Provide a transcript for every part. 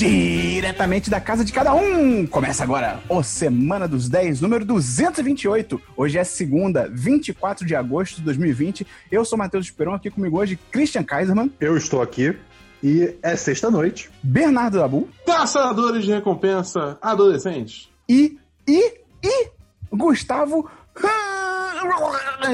Diretamente da casa de cada um! Começa agora o Semana dos 10, número 228. Hoje é segunda, 24 de agosto de 2020. Eu sou Matheus Esperon, aqui comigo hoje Christian Kaiserman. Eu estou aqui e é sexta-noite. Bernardo Dabu. Caçadores de recompensa adolescentes. E, e, e Gustavo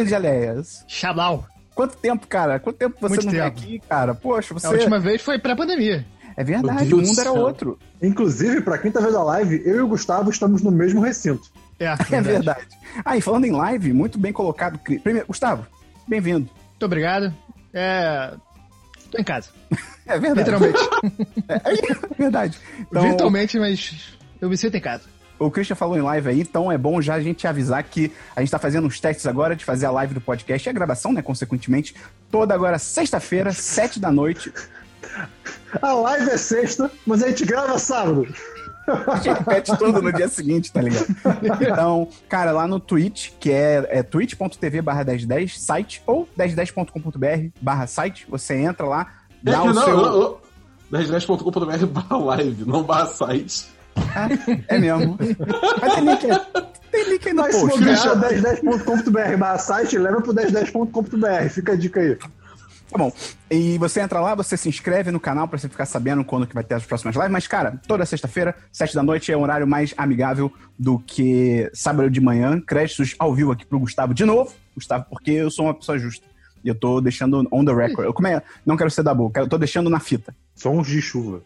de Aleias. Xablau. Quanto tempo, cara? Quanto tempo você Muito não vem tempo. aqui, cara? Poxa, você... A última vez foi pré-pandemia. É verdade, o mundo do era outro. Inclusive, pra quem tá vendo a live, eu e o Gustavo estamos no mesmo recinto. É, É verdade. Ah, e falando em live, muito bem colocado. Cri- Primeiro, Gustavo, bem-vindo. Muito obrigado. É. Tô em casa. É verdade. Literalmente. É, é verdade. Então, Virtualmente, mas eu me sinto em casa. o Christian falou em live aí, então é bom já a gente avisar que a gente tá fazendo uns testes agora de fazer a live do podcast e a gravação, né, consequentemente, toda agora sexta-feira, sete da noite. A live é sexta, mas a gente grava sábado. A gente repete tudo no dia seguinte, tá ligado? Então, cara, lá no Twitch, que é, é twitch.tv barra 1010, site, ou 1010.com.br barra site, você entra lá, É dá o não, seu... não, não. 1010.com.br barra live, não barra site. É mesmo. Mas tem link, tem link aí no Mas se post. né? deixar 1010.com.br barra site, leva pro 1010.com.br. Fica a dica aí. Tá bom. E você entra lá, você se inscreve no canal pra você ficar sabendo quando que vai ter as próximas lives. Mas, cara, toda sexta-feira, sete da noite, é um horário mais amigável do que sábado de manhã. Créditos ao vivo aqui pro Gustavo de novo. Gustavo, porque eu sou uma pessoa justa. E eu tô deixando on the record. Eu como é, não quero ser da boca, eu tô deixando na fita. Sons de chuva.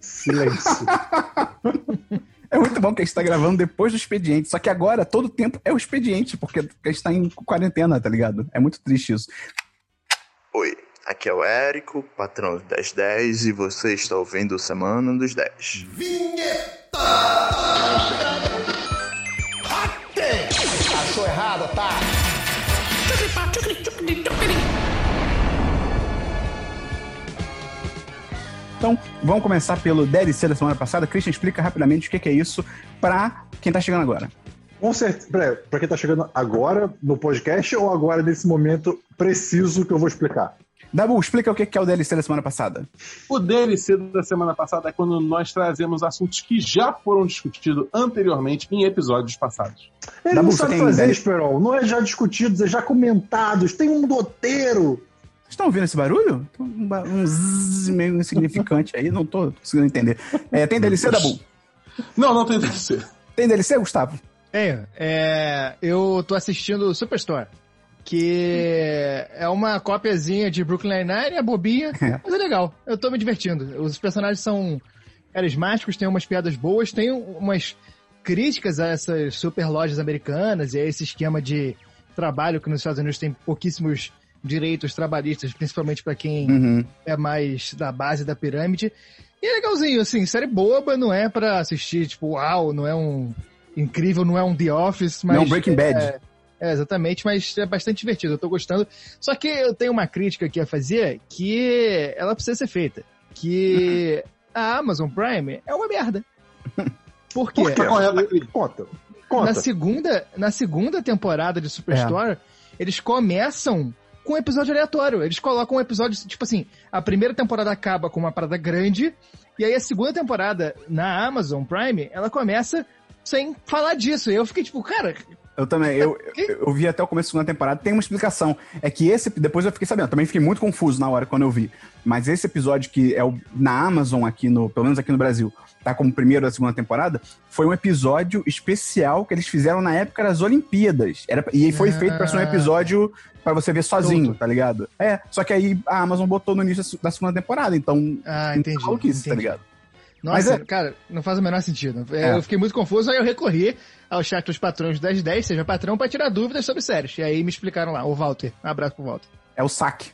Silêncio. É muito bom que a gente tá gravando depois do expediente. Só que agora, todo tempo é o expediente, porque a gente tá em quarentena, tá ligado? É muito triste isso. Oi, aqui é o Érico, patrão do 1010, e você está ouvindo Semana dos 10. Então, vamos começar pelo DLC da semana passada. Christian, explica rapidamente o que é isso pra quem tá chegando agora. Com certeza. Peraí, pra quem tá chegando agora no podcast ou agora nesse momento preciso que eu vou explicar? Dabu, explica o que que é o DLC da semana passada. O DLC da semana passada é quando nós trazemos assuntos que já foram discutidos anteriormente em episódios passados. Ele Dabu, não sabe tem fazer? Esperon. Não é já discutidos, é já comentados. Tem um roteiro. Vocês estão ouvindo esse barulho? Um, ba- um zzz meio insignificante aí, não tô conseguindo entender. É, tem DLC, Dabu? Não, não tem DLC. Tem DLC, Gustavo? Tenho. É, eu tô assistindo Superstore. Que é uma cópiazinha de Brooklyn Nine-Nine, é bobinha, É. mas é legal. Eu tô me divertindo. Os personagens são carismáticos, tem umas piadas boas, tem umas críticas a essas super lojas americanas e a esse esquema de trabalho que nos Estados Unidos tem pouquíssimos direitos trabalhistas, principalmente pra quem Uhum. é mais da base da pirâmide. E é legalzinho, assim, série boba, não é pra assistir, tipo, uau, não é um incrível, não é um The Office, mas... Não, Breaking Bad. É, é, exatamente, mas é bastante divertido, eu tô gostando. Só que eu tenho uma crítica aqui a fazer que ela precisa ser feita. Que a Amazon Prime é uma merda. Por quê? Tá correto, Cris. Conta. Na Conta. segunda, na segunda temporada de Superstore, eles começam com um episódio aleatório. Eles colocam um episódio, tipo assim, a primeira temporada acaba com uma parada grande, e aí a segunda temporada na Amazon Prime, ela começa sem falar disso. E eu fiquei tipo, cara, Eu também, eu, eu, eu vi até o começo da segunda temporada, tem uma explicação. É que esse, depois eu fiquei sabendo, também fiquei muito confuso na hora quando eu vi. Mas esse episódio que é o, na Amazon aqui no, pelo menos aqui no Brasil, tá como primeiro da segunda temporada, foi um episódio especial que eles fizeram na época das Olimpíadas. Era, e foi Ah. feito pra ser um episódio pra você ver sozinho, Todo. tá ligado? É, só que aí a Amazon botou no início da se- da segunda temporada, então. ah, entendi. maluquice, tá entendi. ligado? Nossa, é- cara, não faz o menor sentido. É, É. Eu fiquei muito confuso, aí eu recorri ao chat dos patrões do 1010, seja patrão, pra tirar dúvidas sobre séries. E aí me explicaram lá, o Walter. Um abraço pro Walter. É o saque.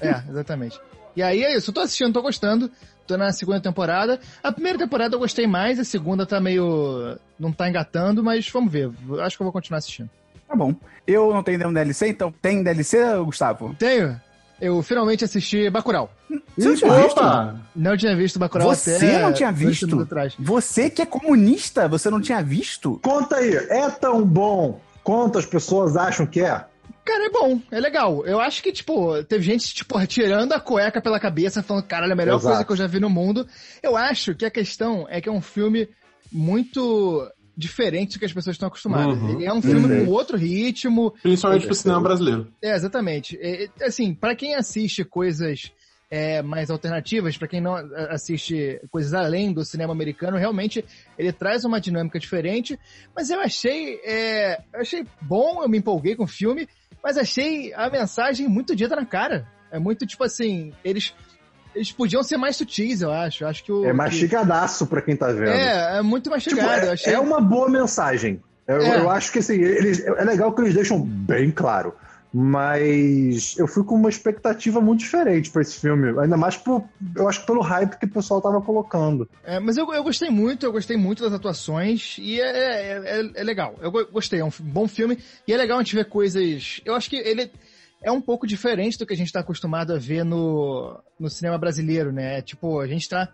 É, exatamente. E aí é isso, eu tô assistindo, tô gostando. Tô na segunda temporada. A primeira temporada eu gostei mais, a segunda tá meio. não tá engatando, mas vamos ver. Acho que eu vou continuar assistindo. Tá bom. Eu não tenho nenhum DLC, então tem DLC, Gustavo? Tenho. Eu finalmente assisti Bacurau. Você não tinha visto? Opa! Não tinha visto Bacurau Você até não tinha visto? atrás. Você que é comunista, você não tinha visto? Conta aí. É tão bom quanto as pessoas acham que é? Cara, é bom, é legal. Eu acho que, tipo, teve gente, tipo, tirando a cueca pela cabeça, falando, caralho, é a melhor Exato. coisa que eu já vi no mundo. Eu acho que a questão é que é um filme muito diferente do que as pessoas estão acostumadas. Uhum. Ele é um filme Perfeito. com outro ritmo. Principalmente pro cinema brasileiro. É, exatamente. É, é, assim, pra quem assiste coisas é, mais alternativas, pra quem não é, assiste coisas além do cinema americano, realmente ele traz uma dinâmica diferente. Mas eu achei, é, eu achei bom, eu me empolguei com o filme, mas achei a mensagem muito dita na cara. É muito tipo assim, eles eles podiam ser mais sutis, eu acho. Acho que o É mastigadaço pra quem tá vendo. É, é muito Tipo, mastigado. eu é, achei... é uma boa mensagem. Eu, É. eu acho que assim, eles, é legal que eles deixam bem claro. Mas eu fui com uma expectativa muito diferente pra esse filme. Ainda mais por, eu acho que pelo hype que o pessoal tava colocando. É, mas eu, eu gostei muito, eu gostei muito das atuações e é, é, é- é legal. Eu go- gostei, é um bom filme e é legal a gente ver coisas. Eu acho que ele é um pouco diferente do que a gente tá acostumado a ver no, no cinema brasileiro, né? Tipo, a gente tá.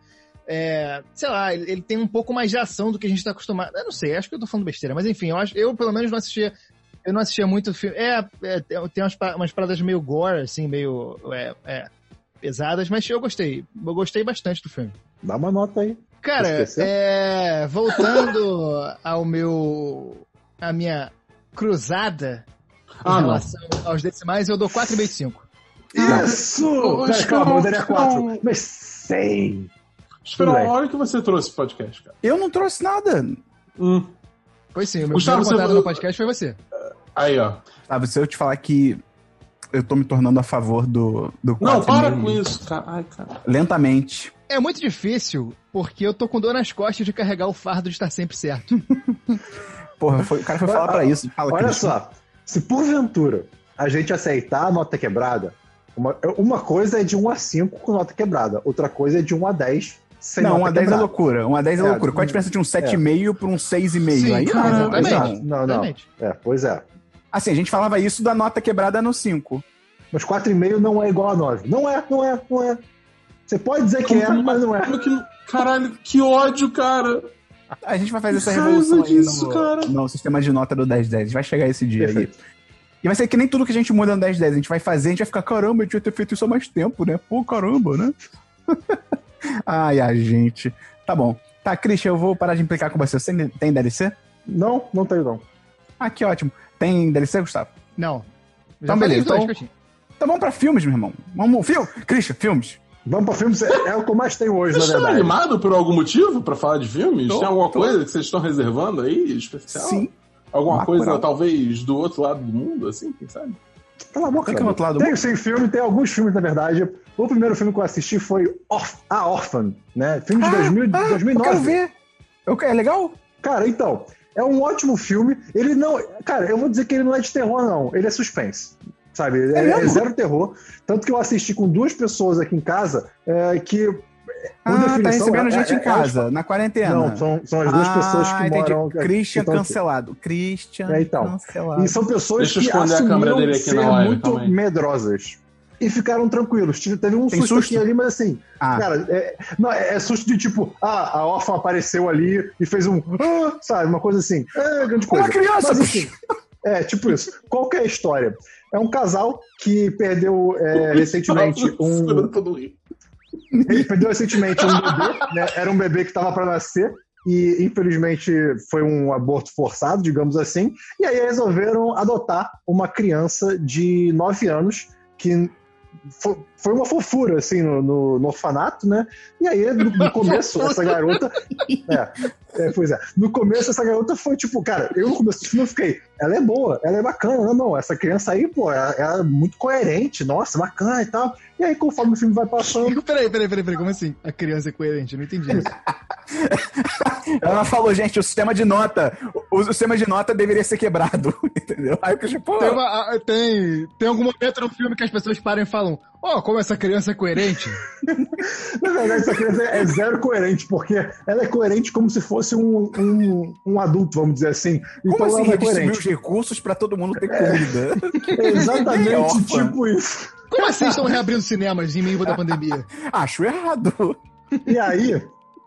é, sei lá, ele, ele tem um pouco mais de ação do que a gente tá acostumado. Eu não sei, acho que eu tô falando besteira, mas enfim, eu, acho, eu pelo menos não assistia. Eu não assistia muito filme. É, é, tem umas, umas paradas meio gore, assim, meio. É, é, pesadas, mas eu gostei. Eu gostei bastante do filme. Dá uma nota aí. Cara, é, voltando ao meu. a minha cruzada em Ah, não. relação aos decimais, eu dou 4,5. Isso! Cara, calma, eu daria Esperão, 4. Mas 100. Esperão, Tudo bem. olha o que você trouxe pro podcast, cara. Eu não trouxe nada. Hum. Foi sim, o meu Gustavo, primeiro contato você- no podcast foi você. Aí, ó. Sabe, se eu te falar que eu tô me tornando a favor do, do Não, quatro para e meio com isso, cara. Ai, cara. Lentamente. É muito difícil, porque eu tô com dor nas costas de carregar o fardo de estar sempre certo. Porra, foi- o cara foi falar pra isso. Fala, Olha só, se porventura a gente aceitar a nota quebrada, uma, uma coisa é de 1 a 5 com nota quebrada, outra coisa é de 1 a 10 sem Não, nota uma 10 é loucura. Uma 10 é, É, loucura. Qual a diferença de um 7,5 pra um 6,5? Sim, Aí não, aí exatamente. não. Não, não. É, pois é. Assim, a gente falava isso da nota quebrada no 5. Mas 4,5 não é igual a 9. Não é, não é, não é. Você pode dizer que é, mas não é. Caralho, que ódio, cara. A gente vai fazer essa revolução aí disso, no, no sistema de nota do 10-10. Vai chegar esse dia Perfeito. aí. E vai ser que nem tudo que a gente muda no 10-10. A gente vai fazer, a gente vai ficar, caramba, eu devia ter feito isso há mais tempo, né? Pô, caramba, né? Ai, a gente. Tá bom. Tá, Christian, eu vou parar de implicar com você. Você tem DLC? Não, não tenho não. Ah, que ótimo. Tem DLC, Gustavo? Não. Já Então, beleza, então-. Então vamos pra filmes, meu irmão. Vamos, filme. Christian, filmes. Vamos pra filmes, é, é o que eu mais tenho hoje, Vocês na estão verdade. animados por algum motivo pra falar de filmes? Tô, Tem alguma tô. coisa que vocês estão reservando aí, especial? Sim. Alguma Uma coisa, talvez, do outro lado do mundo, assim, quem sabe? Cala a boca. No outro lado do Tem sim filme, tem alguns filmes, na verdade. O primeiro filme que eu assisti foi Orf A Orphan, né? Filme de 2000, ah, 2009. Eu quero ver. Eu, é legal? Cara, então, é um ótimo filme. Ele não. Cara, eu vou dizer que ele não é de terror, não. Ele é suspense. Sabe? É, é mesmo? zero terror. Tanto que eu assisti com duas pessoas aqui em casa é, que. Ah, tá recebendo é- gente é- em casa, na quarentena. Não, são, são as duas ah, pessoas que entendi. moram. que Christian aqui. cancelado. Christian É, então. cancelado. E são pessoas que assumiram câmera dele aqui ser live, muito aí. medrosas. E ficaram tranquilos. Teve um susto, susto? aqui ali, mas assim, Ah, cara, é, não, é, é susto de tipo, ah, a órfã apareceu ali e fez um, ah, sabe, uma coisa assim. É, grande coisa. uma criança! Mas enfim, é, tipo isso. Qual que é a história? É um casal que perdeu é, recentemente um. Ele perdeu recentemente um bebê, né? Era um bebê que estava para nascer e infelizmente foi um aborto forçado, digamos assim. E aí resolveram adotar uma criança de 9 anos que foi uma fofura assim no, no- no orfanato, né? E aí no, no começo essa garota, é, é, pois é, no começo essa garota foi tipo, cara, eu no começo do filme eu fiquei, ela é boa, ela é bacana, não, não, essa criança aí, pô, ela, ela é muito coerente, nossa, bacana e tal. E aí conforme o filme vai passando Peraí, peraí, peraí, peraí, como assim? A criança é coerente, eu não entendi isso. ela falou, gente, o sistema de nota, o, o sistema de nota deveria ser quebrado, entendeu? Aí o Christian, pô, Tem, uma- tem, tem algum momento no filme que as pessoas param e falam: Ó, como essa criança é coerente? Na verdade, essa criança é zero coerente, porque ela é coerente como se fosse um, um, um adulto, vamos dizer assim. como Então assim ela é redistribuir os coerente. recursos pra todo mundo ter comida? É exatamente órfã. tipo isso. Como assim estão reabrindo cinemas em meio da pandemia? Acho errado. E aí,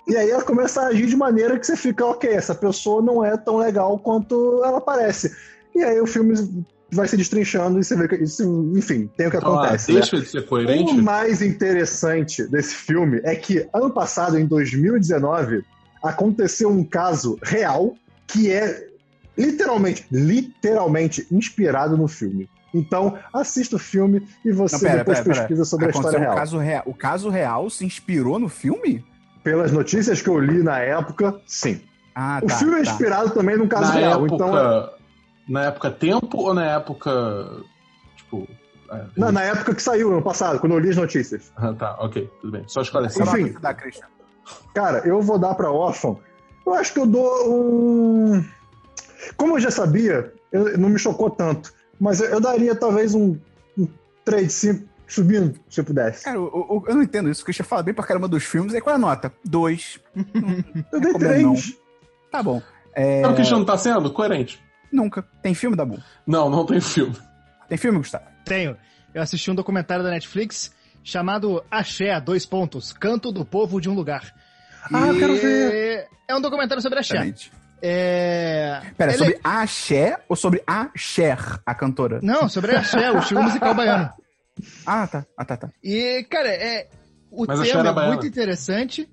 e aí ela começa a agir de maneira que você fica, ok, essa pessoa não é tão legal quanto ela parece. E aí o filme vai se destrinchando e você vê que isso, enfim, tem o que Então, ah, acontece. né? deixa ele ser coerente. O mais interessante desse filme é que ano passado, em 2019, aconteceu um caso real que é literalmente, literalmente inspirado no filme. Então, assista o filme e você Não, pera, depois pera, pera. pesquisa sobre a Aconteceu história um real. caso real. O caso real se inspirou no filme? Pelas notícias que eu li na época, sim. Ah, o tá. filme é tá. inspirado também num caso na real. época. Então, Na época tempo ou na época. Tipo. é, na, na época que saiu, ano passado, quando eu li as notícias. Ah, tá, ok, tudo bem. Só esclarecer. Enfim. dá, Christian? Cara, eu vou dar pra Orphan. Eu acho que eu dou um. Como eu já sabia, eu- não me chocou tanto. Mas eu, eu daria talvez um, um 3 de 5 subindo, se eu pudesse. Cara, eu, eu- eu não entendo isso. O Christian fala bem pra caramba dos filmes. Aí qual é a nota? Dois. eu dei como 3. Tá bom. É, Sabe o que a gente não tá sendo? Coerente. Nunca. Tem filme, Dabu? Não, não tem filme. Tem filme, Gustavo? Tenho. Eu assisti um documentário da Netflix chamado Axé, dois pontos, Canto do Povo de um Lugar. Ah, eu E quero ver. É um documentário sobre Axé. Excelente. É... Pera, Ele- sobre a Cher ou sobre a Cher, a cantora? Não, sobre Axé, o estilo musical baiano. Ah, tá. Ah, tá, tá. E, cara, é... o Mas tema é é baiana. muito interessante,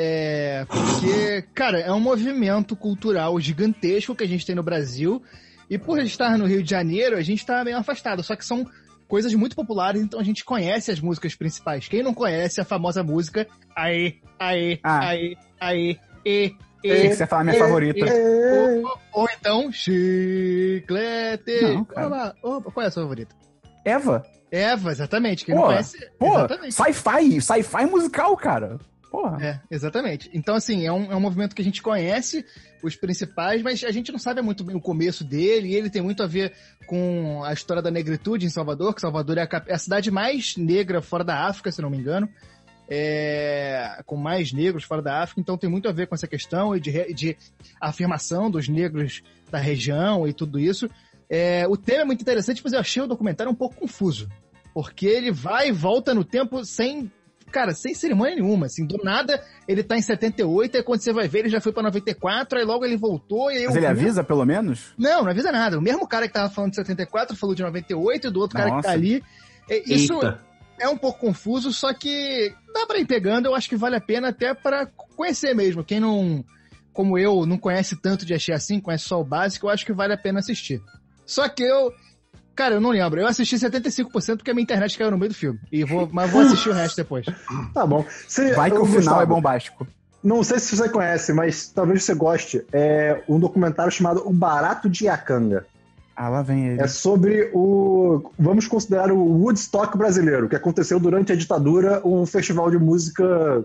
é... porque, cara, é um movimento cultural gigantesco que a gente tem no Brasil, e por estar no Rio de Janeiro, a gente tá meio afastado, só que são coisas muito populares, então a gente conhece as músicas principais. Quem não conhece a famosa música Aê, Aê, Ah. Aê, Aê, E, Achei E, que você ia falar a minha É, favorita. É, ou, ou então Chiclete. Não, cara. Opa, qual é a sua favorita? Eva? Eva, exatamente. Quem Pô, não conhece. Pô, sci-fi. Sci-fi musical, cara. Porra. É, exatamente. Então, assim, é um, é um movimento que a gente conhece, os principais, mas a gente não sabe muito bem o começo dele, e ele tem muito a ver com a história da negritude em Salvador, que Salvador é a, é a cidade mais negra fora da África, se não me engano. É, com mais negros fora da África, então tem muito a ver com essa questão e de, de afirmação dos negros da região e tudo isso. É, o tema é muito interessante, mas eu achei o documentário um pouco confuso, porque ele vai e volta no tempo sem cara, sem cerimônia nenhuma, assim, do nada ele tá em 78, aí quando você vai ver ele já foi pra 94, aí logo ele voltou, e aí Mas o ele mesmo- avisa, pelo menos? Não, não avisa nada. O mesmo cara que tava falando de 74 falou de 98, e do outro cara que Nossa. tá ali. É, Isso Eita. é um pouco confuso, só que dá pra ir pegando, eu acho que vale a pena até pra conhecer mesmo. Quem não, como eu, não conhece tanto de Axé assim, conhece só o básico, eu acho que vale a pena assistir. Só que eu, cara, eu não lembro. Eu assisti 75% porque a minha internet caiu no meio do filme. E vou, mas vou assistir o resto depois. Tá bom. Você- Vai que o final Gustavo, é bombástico. Não sei se você conhece, mas talvez você goste. É um documentário chamado O Barato de Iacanga. Ah, lá vem ele. É sobre o. Vamos considerar o Woodstock brasileiro, que aconteceu durante a ditadura, um festival de música.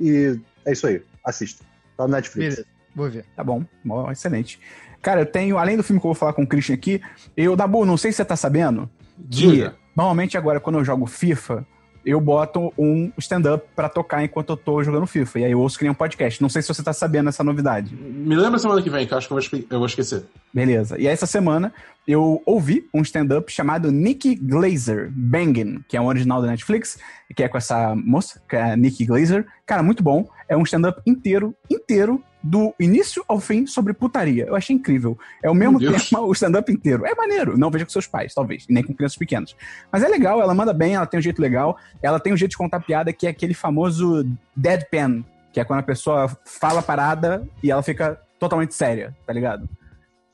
E é isso aí. Assista. Tá no Netflix. Beleza, vou ver. Tá bom, excelente. Cara, eu tenho, além do filme que eu vou falar com o Christian aqui, eu, Dabu, não sei se você tá sabendo, que Diga. normalmente agora quando eu jogo FIFA, eu boto um stand-up pra tocar enquanto eu tô jogando FIFA. E aí eu ouço que nem um podcast. Não sei se você tá sabendo essa novidade. Me lembra semana que vem, que eu acho que eu vou, espe- eu vou esquecer. Beleza. E aí, essa semana eu ouvi um stand-up chamado Nikki Glazer, Bangin', que é um original da Netflix, que é com essa moça, que é a Nikki Glazer. Cara, muito bom. É um stand-up inteiro, inteiro, do início ao fim sobre putaria. Eu achei incrível. É o mesmo tema, o stand-up inteiro. É maneiro. Não veja com seus pais, talvez, nem com crianças pequenas. Mas é legal, ela manda bem, ela tem um jeito legal. Ela tem um jeito de contar piada que é aquele famoso deadpan, que é quando a pessoa fala parada e ela fica totalmente séria, tá ligado?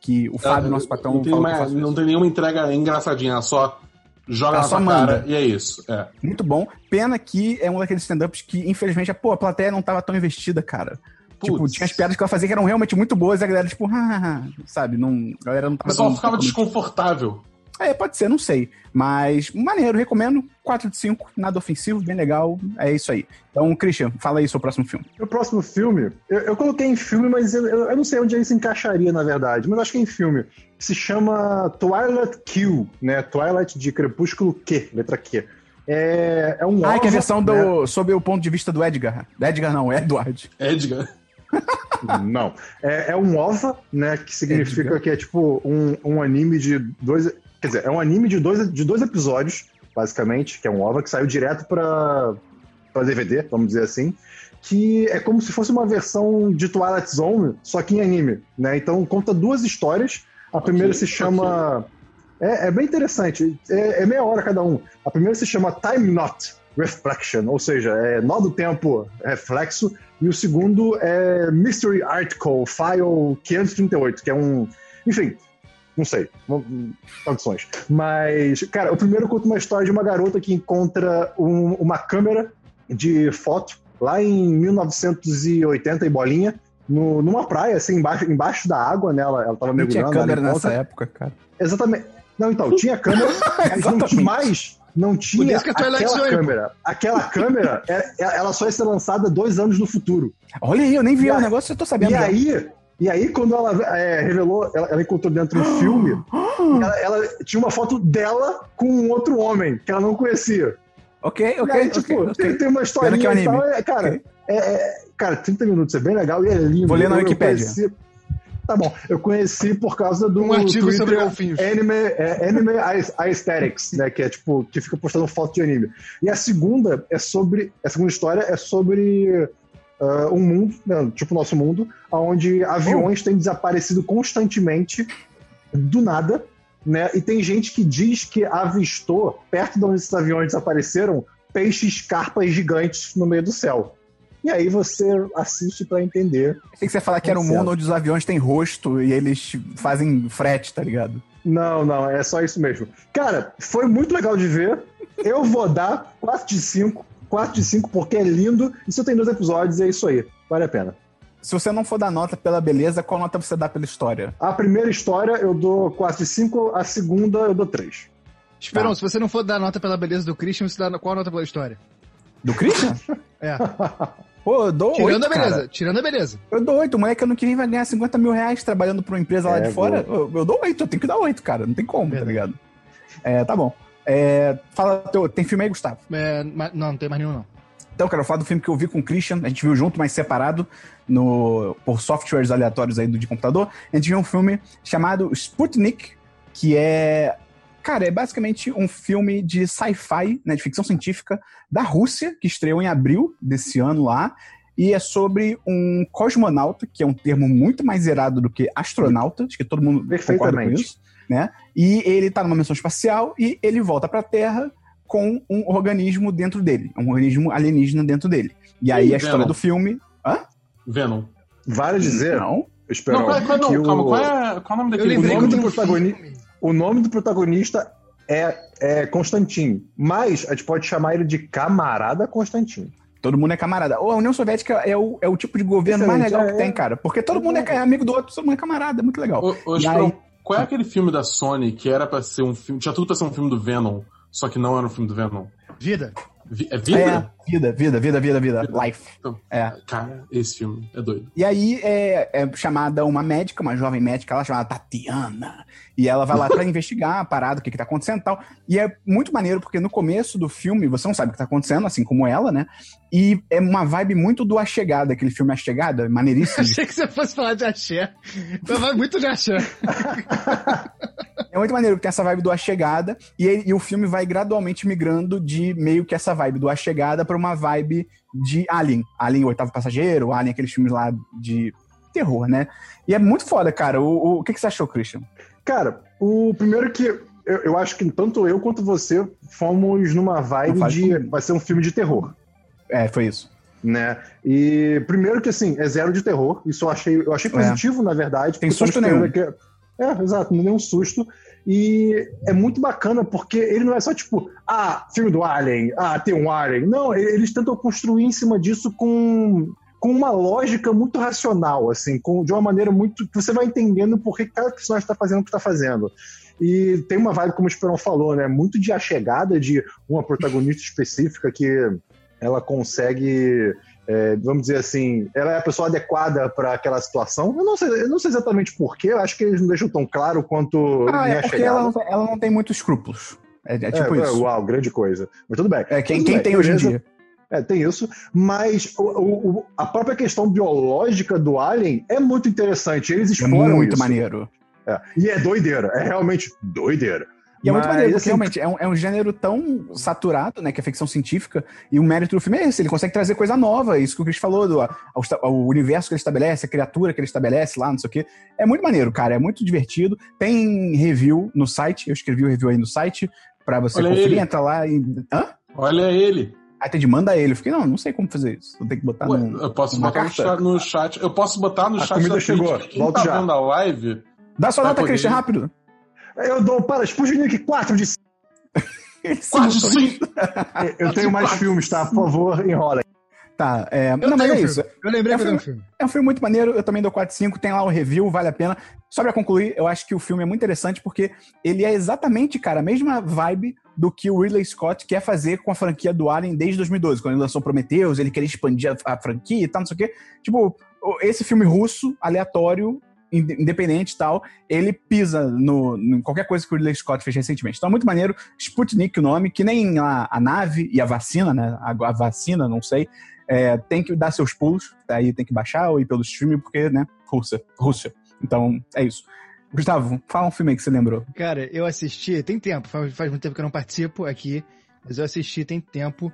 Que o Fábio, Ah, nosso patrão, não tem, faço não tem nenhuma entrega engraçadinha, ela só joga Ela na sua manda. cara e é isso. É. Muito bom. Pena que é um daqueles stand-ups que, infelizmente, a, pô, a plateia não tava tão investida, cara. Tipo, Putz. tinha as piadas que ela fazia que eram realmente muito boas e a galera, tipo, "Ah", sabe? Não, a galera não O tava pessoal tão- ficava desconfortável. É, pode ser, não sei. Mas, maneiro, recomendo. 4 de 5, nada ofensivo, bem legal. É isso aí. Então, Christian, fala aí seu próximo filme. O próximo filme, eu, eu coloquei em filme, mas eu, eu- eu não sei onde ele se encaixaria, na verdade. Mas eu acho que é em filme. Se chama Twilight Q, né? Twilight de Crepúsculo Q, letra Q. É, é um Ah, que é a versão do, né? sob o ponto de vista do Edgar. Edgar não, é Edward. Edgar. Não. É, é um OVA, né? Que significa Edgar. que é tipo um, um anime de dois. Quer dizer, é um anime de dois, de dois episódios, basicamente, que é um OVA, que saiu direto pra, pra DVD, vamos dizer assim. Que é como se fosse uma versão de Twilight Zone, só que em anime, né? Então conta duas histórias. A primeira se chama É, é bem interessante. É, é meia hora cada um. A primeira se chama Time Knot Reflection, ou seja, é nó do tempo reflexo. E o segundo é Mystery Article File 538, que é um. Enfim, não sei, traduções. Mas, cara, o primeiro conta uma história de uma garota que encontra um, uma câmera de foto lá em 1980 e bolinha, no, numa praia, assim, embaixo, embaixo da água, né? Ela, ela tava mergulhando. Não tinha câmera nessa época, cara. Exatamente. Não, então, tinha câmera, mas não tinha mais. Não tinha aquela câmera. Aquela câmera, é, é, ela só ia ser lançada dois anos no futuro. Olha aí, eu nem vi o negócio, eu tô sabendo. E já. aí, e aí, quando ela é, revelou, ela, ela, encontrou dentro do filme, ela, ela, tinha uma foto dela com um outro homem que ela não conhecia. Ok, ok. E aí, tipo, okay, tem, tem uma história que é e tal. É, cara, okay. é, é, cara, 30 minutos é bem legal e é lindo. Vou ler na Wikipedia. Tá bom, eu conheci por causa do um artigo Twitter sobre golfinhos. Anime, é, anime Aesthetics, né? Que é tipo, que fica postando foto de anime. E a segunda é sobre. A segunda história é sobre uh, um mundo, né, tipo o nosso mundo, onde aviões oh. têm desaparecido constantemente do nada. Né? E tem gente que diz que avistou, perto de onde esses aviões desapareceram, peixes carpas gigantes no meio do céu. E aí você assiste para entender. Tem que você falar que era um mundo onde os aviões têm rosto e eles fazem frete, tá ligado? Não, não, é só isso mesmo. Cara, foi muito legal de ver. Eu vou dar 4 de 5. 4 de 5 porque é lindo. E se eu tenho dois episódios, é isso aí. Vale a pena. Se você não for dar nota pela beleza, qual nota você dá pela história? A primeira história eu dou 4 de 5, a segunda eu dou 3. Esperão, tá. se você não for dar nota pela beleza do Christian, você dá qual nota pela história? Do Christian? é. Pô, eu dou Tirando 8, a beleza, cara. tirando a beleza. Eu dou 8. O moleque ano que vem vai ganhar 50 mil reais trabalhando pra uma empresa é, lá de fora. Eu, eu, dou 8, eu tenho que dar 8, cara. Não tem como, tá ligado? É, tá bom. É, fala, teu, tem filme aí, Gustavo? É, não, não tem mais nenhum, não. Então, quero falar do filme que eu vi com o Christian. A gente viu junto, mas separado, no, por softwares aleatórios aí do, de computador. A gente viu um filme chamado Sputnik, que é Cara, é basicamente um filme de sci-fi, né, de ficção científica da Rússia, que estreou em abril desse ano lá. E é sobre um cosmonauta, que é um termo muito mais errado do que astronauta, acho que todo mundo concorda com isso. Né? E ele está numa missão espacial e ele volta para a Terra com um organismo dentro dele, um organismo alienígena dentro dele. E aí a história Venom. do filme. Hã? Venom. Vale dizer. Não. Espera, não, qual, qual, não, calma, qual é, qual é o nome daquele o nome do protagonista? O nome do protagonista é, é Constantino, mas a gente pode chamar ele de camarada Constantino. Todo mundo é camarada. Ou a União Soviética é o, é o tipo de governo Excelente, mais legal é, que tem, cara. Porque todo mundo é, amigo do outro, todo mundo é camarada, é muito legal. Ô, aí... Qual é aquele filme da Sony que era pra ser um filme. Tinha tudo pra ser um filme do Venom, só que não era um filme do Venom? Vida. É vida? É, vida, vida, vida, vida, vida. Life. Então, é. Cara, esse filme é doido. E aí é, é, chamada uma médica, uma jovem médica, ela chamada Tatiana. E ela vai lá pra investigar a parada, o que, que tá acontecendo e tal. E é muito maneiro, porque no começo do filme, você não sabe o que tá acontecendo, assim como ela, né? E é uma vibe muito do A Chegada, aquele filme A Chegada, maneiríssimo. Achei que você fosse falar de axé. Então vai muito de axé. É muito maneiro que tem essa vibe do A Chegada e, ele, e, o filme vai gradualmente migrando de meio que essa vibe do A Chegada pra uma vibe de Alien. Alien, o Oitavo Passageiro, Alien, aqueles filmes lá de terror, né? E é muito foda, cara. O, o, o que, que você achou, Christian? Cara, o primeiro que eu, eu acho que tanto eu quanto você fomos numa vibe de. Vai ser um filme de terror. É, foi isso. Né? E primeiro que assim, é zero de terror. Isso eu achei, eu achei é. positivo, é. na verdade. Tem susto nenhum. Que, é, exato, não deu um susto. E é muito bacana porque ele não é só tipo, ah, filme do Alien, ah, tem um Alien. Não, eles tentam construir em cima disso com, com uma lógica muito racional, assim, com, de uma maneira muito. que você vai entendendo por que cada personagem está fazendo o que está fazendo. E tem uma vibe, como o Esperão falou, né? Muito de a chegada de uma protagonista específica que ela consegue é, vamos dizer assim, ela é a pessoa adequada para aquela situação. Eu não, sei, eu não sei exatamente porquê, acho que eles não deixam tão claro quanto. Ah, é porque ela não, ela não, tem muitos escrúpulos. É, é tipo é, isso. Uau, grande coisa. Mas tudo bem. É, quem, tudo quem bem, tem hoje em dia. É, tem isso, mas o, o, a própria questão biológica do Alien é muito interessante. Eles é exploram é muito isso. maneiro. É. E é doideira, é realmente doideira. E é muito Mas, maneiro, porque assim, realmente é um, é um gênero tão saturado, né, que é ficção científica, e o mérito do filme é esse, ele consegue trazer coisa nova, isso que o Chris falou, do, a- ao universo que ele estabelece, a criatura que ele estabelece lá, não sei o quê. É muito maneiro, cara, é muito divertido. Tem review no site, eu escrevi o review aí no site, pra você Olha conferir, ele. entra lá e... Hã? Olha ele. Aí tem de manda ele. Eu fiquei, não, não sei como fazer isso. Vou ter que botar Ué, num- eu posso numa botar no carta. chat, no chat. Eu posso botar no A chat comida da chegou. Twitch. Quem Volto tá já. vendo a live, Dá sua nota. Christian, rápido. Eu dou para Sputnik 4 de Esse quase botão- sim. Eu tenho mais filmes, tá? Por favor, enrola. Tá, é... Eu Não, mas é um isso. filme. Eu lembrei É que eu um um filme. É um filme muito maneiro, eu também dou 4 5, tem lá o review, vale a pena. Só pra concluir, eu acho que o filme é muito interessante porque ele é exatamente, cara, a mesma vibe do que o Ridley Scott quer fazer com a franquia do Alien desde 2012, quando ele lançou Prometheus, ele queria expandir a, a franquia e tal, não sei o quê. Tipo, esse filme russo, aleatório, in- independente e tal, ele pisa no, em qualquer coisa que o Ridley Scott fez recentemente. Então é muito maneiro. Sputnik, o nome, que nem a, a nave e a vacina, né? A, a vacina, não sei. É, tem que dar seus pulos, daí tem que baixar ou ir pelo streaming, porque, né, Rússia, Rússia. Então, é isso. Gustavo, fala um filme aí que você lembrou. Cara, eu assisti, tem tempo, faz, faz muito tempo que eu não participo aqui, mas eu assisti tem tempo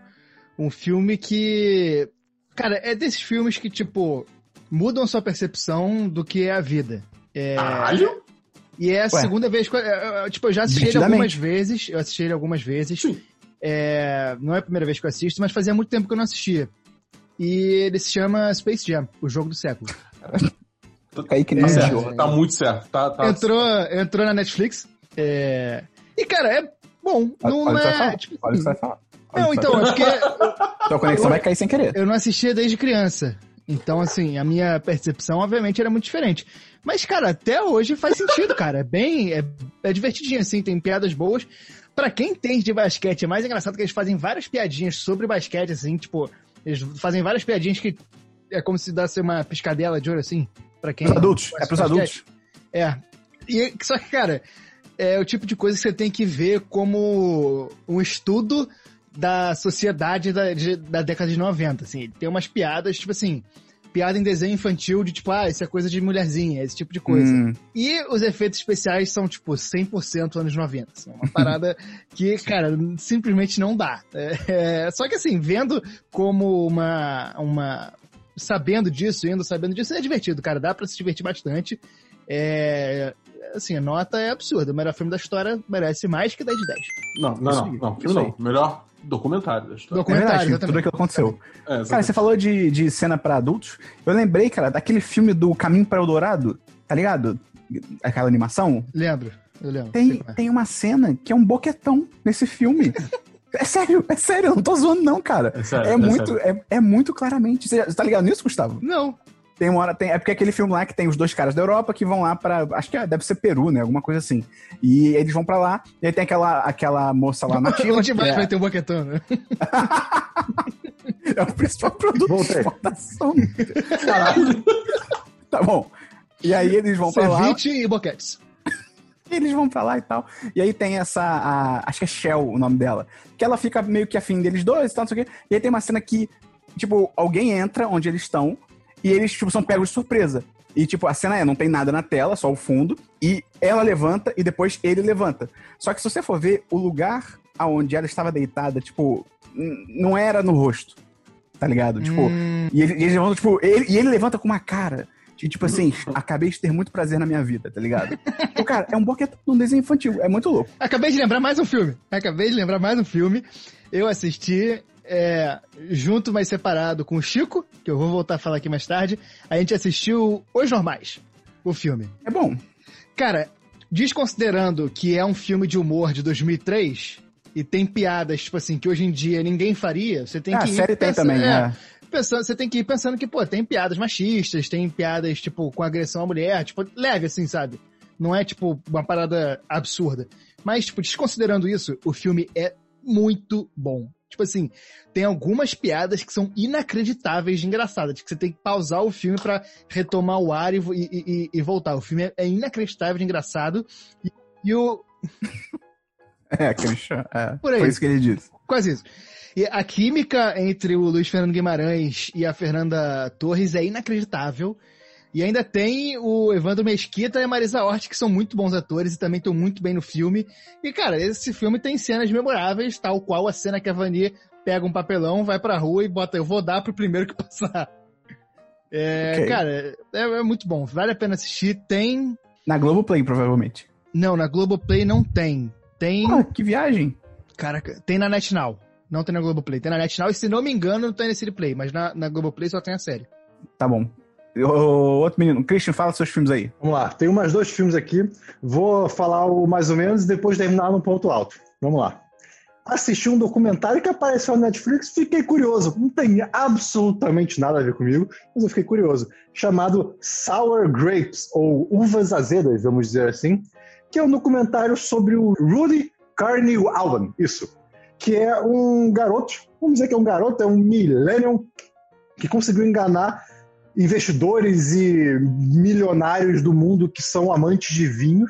um filme que. Cara, é desses filmes que, tipo, mudam sua percepção do que é a vida. É, Caralho? e é a Ué. segunda vez. que eu- Tipo, eu já assisti ele algumas vezes. Eu assisti ele algumas vezes. Sim. É, não é a primeira vez que eu assisto, mas fazia muito tempo que eu não assistia. E ele se chama Space Jam, o jogo do século. Aí que Tá nem certo. idiota. Tá muito certo. Tá, tá entrou, entrou na Netflix. é, E, cara, é bom. Não Olha o que você vai é. falar. tipo, Olha o que você vai falar. Olha não, então, é porque. Tua conexão vai cair sem querer. eu não assistia desde criança. Então, assim, a minha percepção, obviamente, era muito diferente. Mas, cara, até hoje faz sentido, cara. É bem. É, é divertidinho, assim, tem piadas boas. Pra quem entende de basquete, é mais engraçado que eles fazem várias piadinhas sobre basquete, assim, tipo, eles fazem várias piadinhas que é como se desse uma piscadela de ouro, assim, pra quem. Pros adultos. É pros adultos. É. E, só que, cara, é o tipo de coisa que você tem que ver como um estudo da sociedade da, de- da década de 90, assim. Tem umas piadas, tipo assim, piada em desenho infantil de tipo, ah, isso é coisa de mulherzinha, esse tipo de coisa. Hum, E os efeitos especiais são, tipo, 100% anos 90. Assim, uma parada que, cara, simplesmente não dá. É, é, só que, assim, vendo como uma, uma... Sabendo disso, indo sabendo disso, é divertido, cara. Dá pra se divertir bastante. É... Assim, a nota é absurda. O melhor filme da história merece mais que 10 de 10. Não, não, não. não, isso não. Melhor documentário da história. é Documentário, verdade, tudo aquilo que aconteceu. É, Cara, você falou de, de cena pra adultos. Eu lembrei, cara, daquele filme do Caminho para o Dourado, tá ligado? Aquela animação. Lembro, eu lembro. Tem, é. tem uma cena que é um boquetão nesse filme. É sério, é sério, eu não tô zoando, não, cara. É sério, É, é muito, sério. é, é muito claramente. Você, você tá ligado nisso, Gustavo? Não, Tem uma hora, tem, é porque é aquele filme lá que tem os dois caras da Europa que vão lá pra. Acho que é- deve ser Peru, né? Alguma coisa assim. E eles vão pra lá, e aí tem aquela, aquela moça lá nativa. onde mais é, vai ter um boquetão, né? é o principal produto de Voltei. exportação. Caralho. Tá bom. E aí eles vão pra lá. Ceviche e boquetes. Eles vão pra lá e tal. E aí tem essa. a- acho que é Shell o nome dela. Que ela fica meio que afim deles dois e tal, não sei o quê. E aí tem uma cena que, tipo, alguém entra onde eles estão e eles, tipo, são pegos de surpresa. E, tipo, a cena é, não tem nada na tela, só o fundo. E ela levanta e depois ele levanta. Só que se você for ver, o lugar aonde ela estava deitada, tipo, não era no rosto. Tá ligado? Tipo, Hum, e ele, eles levantam, tipo, ele, e ele levanta com uma cara. De, tipo assim, acabei de ter muito prazer na minha vida, tá ligado? o cara, é um boquete num desenho infantil, é muito louco. Acabei de lembrar mais um filme. Acabei de lembrar mais um filme. Eu assisti é, junto, mas separado com o Chico, que eu vou voltar a falar aqui mais tarde. A gente assistiu Os Normais, o filme. É bom. Cara, desconsiderando que é um filme de humor de 2003 e tem piadas, tipo assim, que hoje em dia ninguém faria, você tem ah, que a série tem também, é, né? pensando, você tem que ir pensando que, pô, tem piadas machistas, tem piadas, tipo, com agressão à mulher, tipo, leve assim, sabe? Não é, tipo, uma parada absurda. Mas, tipo, desconsiderando isso, o filme é muito bom. Tipo assim, tem algumas piadas que são inacreditáveis de engraçadas, que você tem que pausar o filme pra retomar o ar e, e- e- e voltar. O filme é, é inacreditável de engraçado. E, e o, É, Christian. É, Por aí. Foi isso que ele disse. Quase isso. E a química entre o Luiz Fernando Guimarães e a Fernanda Torres é inacreditável. E ainda tem o Evandro Mesquita e a Marisa Hort, que são muito bons atores e também estão muito bem no filme. E, cara, esse filme tem cenas memoráveis, tal qual a cena que a Vani pega um papelão, vai pra rua e bota, eu vou dar pro primeiro que passar. É, Ok. Cara, é, é muito bom. Vale a pena assistir. Tem. Na Globoplay, provavelmente. Não, na Globoplay não tem. Tem. Ah, que viagem. Caraca, tem na NetNow. Não tem na Globoplay. Tem na NetNow e, se não me engano, não tem nesse Play. Mas na, na Globoplay só tem a série. Tá bom. O, outro menino, Christian, fala seus filmes aí. Vamos lá, tem mais dois filmes aqui. Vou falar o mais ou menos e depois terminar no ponto alto. Vamos lá. Assisti um documentário que apareceu na Netflix, fiquei curioso. Não tem absolutamente nada a ver comigo, mas eu fiquei curioso. Chamado Sour Grapes, ou Uvas Azedas, vamos dizer assim, que é um documentário sobre o Rudy Carney Allen, isso. Que é um garoto, vamos dizer que é um garoto, é um millennium que conseguiu enganar investidores e milionários do mundo que são amantes de vinho,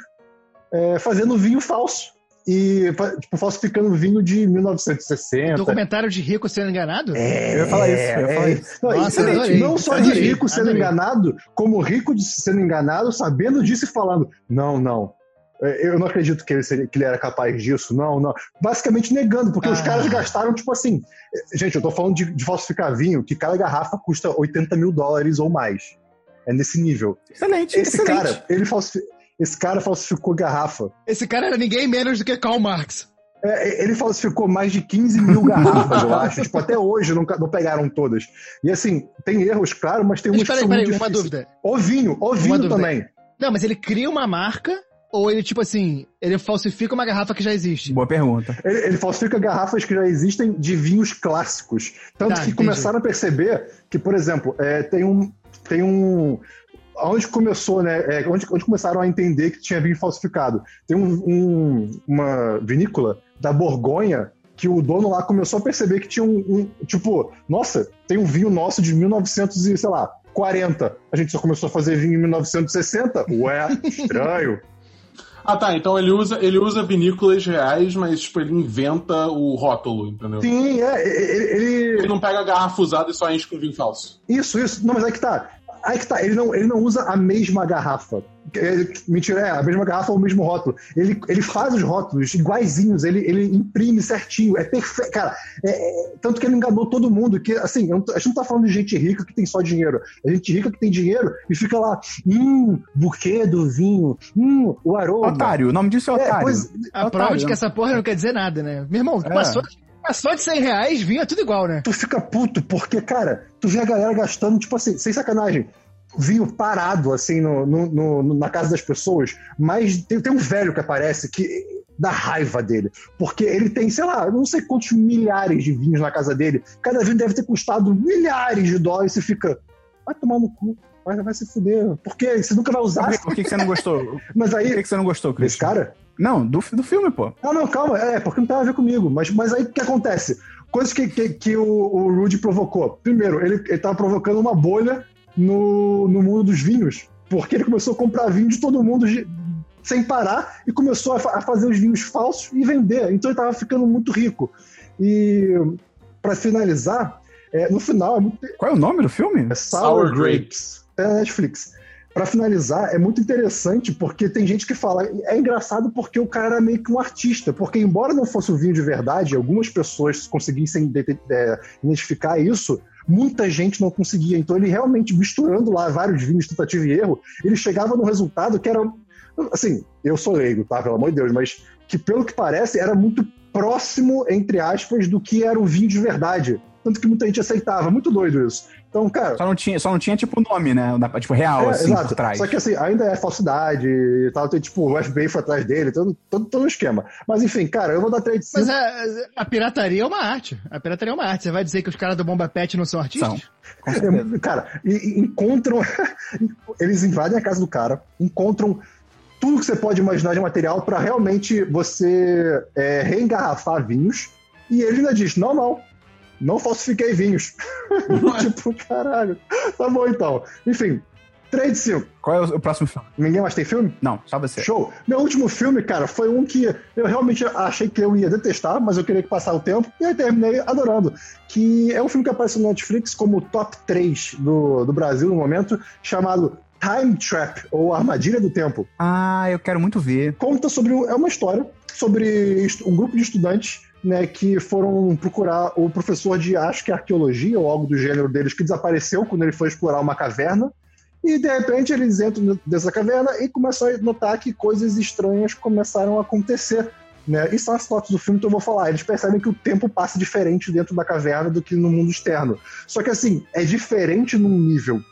é, fazendo vinho falso. E tipo, falsificando vinho de 1960. Documentário de rico sendo enganado? É, Eu ia falar isso, eu ia falar é. isso. Não, Nossa, adorei, não só adorei, de rico sendo adorei. enganado, como rico de sendo enganado, sabendo disso e falando: não, não. É, Eu não acredito que ele, seria- que ele era capaz disso, não, não. Basicamente negando, porque os Ah. caras gastaram, tipo assim. é, Gente, eu tô falando de, de falsificar vinho, que cada garrafa custa 80 mil dólares ou mais. É nesse nível. Excelente, Esse excelente. cara, ele falsifi- esse cara falsificou garrafa. Esse cara era ninguém menos do que Karl Marx. É, ele falsificou mais de 15 mil garrafas, eu acho. Tipo, até hoje não, não pegaram todas. E assim, tem erros, claro, mas tem Mas que peraí, são peraí, muito uma dúvida. O vinho, o vinho também. Não, mas ele cria uma marca ou ele, tipo assim, ele falsifica uma garrafa que já existe? Boa pergunta. Ele, ele falsifica garrafas que já existem de vinhos clássicos. Tanto Tá, que entendi. começaram a perceber que, por exemplo, é, tem um. Tem um onde começou, né? é, onde, onde começaram a entender que tinha vinho falsificado. Tem um- um- uma vinícola da Borgonha que o dono lá começou a perceber que tinha um, um- tipo, nossa, tem um vinho nosso de 1900 e sei lá 40. A gente só começou a fazer vinho em 1960. Ué, estranho. Ah, tá. Então ele usa, ele usa vinícolas reais, mas tipo, ele inventa o rótulo, entendeu? Sim, é, ele, ele- não pega a garrafa usada e só enche com vinho falso. Isso, isso. Não, mas aí que tá. Aí que tá. Ele não, ele não usa a mesma garrafa. Ele- mentira, é a mesma garrafa ou o mesmo rótulo. Ele, ele faz os rótulos iguaizinhos, ele, ele imprime certinho. É perfeito. Cara, é- é- tanto que ele enganou todo mundo. Que, assim, não a gente não tá falando de gente rica que tem só dinheiro. É gente rica que tem dinheiro e fica lá, hum, buquê do vinho, hum, o aroma. Otário, o nome disso é É, otário. pois- A Otário, prova de que essa porra não quer dizer nada, né? Meu irmão, É. passou, passou de 100 reais, vinha tudo igual, né? tu fica puto, porque, cara, tu vê a galera gastando, tipo assim, sem sacanagem, vinho parado, assim, no, no- no- na casa das pessoas, mas tem, tem um velho que aparece que dá raiva dele, porque ele tem, sei lá, não sei quantos milhares de vinhos na casa dele, cada vinho deve ter custado milhares de dólares, e você fica, vai tomar no cu, vai, vai se fuder, porque você nunca vai Por usar, que, por que que você não gostou? mas Por que, aí, que você não gostou, desse Christian? cara, Não, do, do filme, pô. não, não, calma, é, porque não tem a ver comigo. Mas, mas aí o que acontece? Coisas que, que, que o, o Rudy provocou. Primeiro, ele, ele tava provocando uma bolha no, no mundo dos vinhos, porque ele começou a comprar vinho de todo mundo de- sem parar e começou a, fa- a fazer os vinhos falsos e vender. Então ele tava ficando muito rico. E para finalizar, é, no final é muito Qual é o nome do filme? é Sour, Sour Grapes. É na Netflix. Pra finalizar, é muito interessante porque tem gente que fala. É engraçado porque o cara era meio que um artista. Porque, embora não fosse o vinho de verdade, algumas pessoas conseguissem de- identificar isso, muita gente não conseguia. Então, ele realmente misturando lá vários vinhos, tentativa e erro, ele chegava num resultado que era. Assim, eu sou leigo, tá? Pelo amor de Deus, mas que pelo que parece era muito próximo, entre aspas, do que era o vinho de verdade. Tanto que muita gente aceitava. Muito doido isso. Então, cara. Só não tinha, só não tinha tipo nome, né? Tipo, real, É, assim, exato. por trás. Só que assim, ainda é falsidade e tal, tem tipo o FBI foi atrás dele, todo, todo, todo um esquema. Mas enfim, cara, eu vou dar 3 de 5. Mas a, a pirataria é uma arte. A pirataria é uma arte. Você vai dizer que os caras do Bomba Pet não são artistas? São. É, cara, e, e encontram. eles invadem a casa do cara, encontram tudo que você pode imaginar de material pra realmente você é, reengarrafar vinhos. E ele ainda diz: não, não. Não falsifiquei vinhos. tipo, caralho. Tá bom então. Enfim, 3 de 5. Qual é o, próximo filme? Ninguém mais tem filme? Não, só você. Show! Meu último filme, cara, foi um que eu realmente achei que eu ia detestar, mas eu queria que passasse o tempo, e aí terminei adorando. Que é um filme que aparece no Netflix como top 3 do, do Brasil no momento, chamado Time Trap, ou Armadilha do Tempo. Ah, eu quero muito ver. Conta sobre. É uma história sobre um grupo de estudantes né, que foram procurar o professor de, acho que arqueologia ou algo do gênero deles, que desapareceu quando ele foi explorar uma caverna. E de repente eles entram dessa caverna e começam a notar que coisas estranhas começaram a acontecer. Né? E são as fotos do filme que eu vou falar. Eles percebem que o tempo passa diferente dentro da caverna do que no mundo externo. Só que assim, é diferente num nível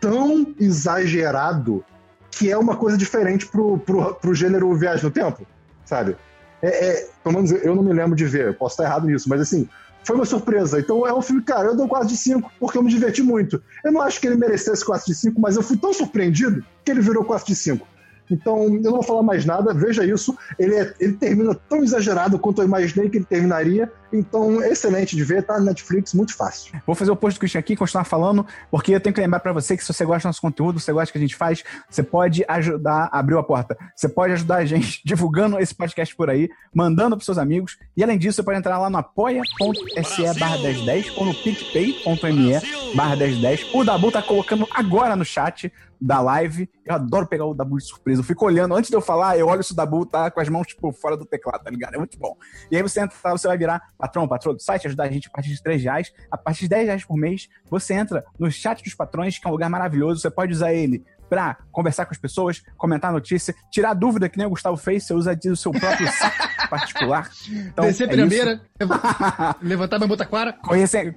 tão exagerado que é uma coisa diferente pro, pro, pro gênero Viagem no Tempo, sabe? É, é, pelo menos eu não me lembro de ver, posso estar errado nisso, mas assim, foi uma surpresa. Então é um filme, cara, eu dou 4 de 5 porque eu me diverti muito. Eu não acho que ele merecesse 4 de 5, mas eu fui tão surpreendido que ele virou 4 de 5. Então, eu não vou falar mais nada, veja isso. Ele, é, ele termina tão exagerado quanto eu imaginei que ele terminaria. Então, excelente de ver, tá na Netflix, muito fácil. Vou fazer o post do Christian aqui, continuar falando, porque eu tenho que lembrar para você que se você gosta do nosso conteúdo, se você gosta do que a gente faz, você pode ajudar, abriu a porta, você pode ajudar a gente divulgando esse podcast por aí, mandando pros seus amigos, e além disso, você pode entrar lá no apoia.se barra 1010 ou no picpay.me barra 1010. O Dabu tá colocando agora no chat da live. Eu adoro pegar o Dabu de surpresa. Eu fico olhando, antes de eu falar, eu olho se o Dabu tá com as mãos, tipo, fora do teclado, tá ligado? É muito bom. E aí você entra lá, você vai virar patrão, patrão do site, ajudar a gente a partir de 3 reais. A partir de 10 reais por mês, você entra no chat dos patrões, que é um lugar maravilhoso. Você pode usar ele pra conversar com as pessoas, comentar notícia, tirar dúvida, que nem o Gustavo fez, você usa o seu próprio saco particular. Então, Descer é primeira, levantar a butaquara. Correr sem,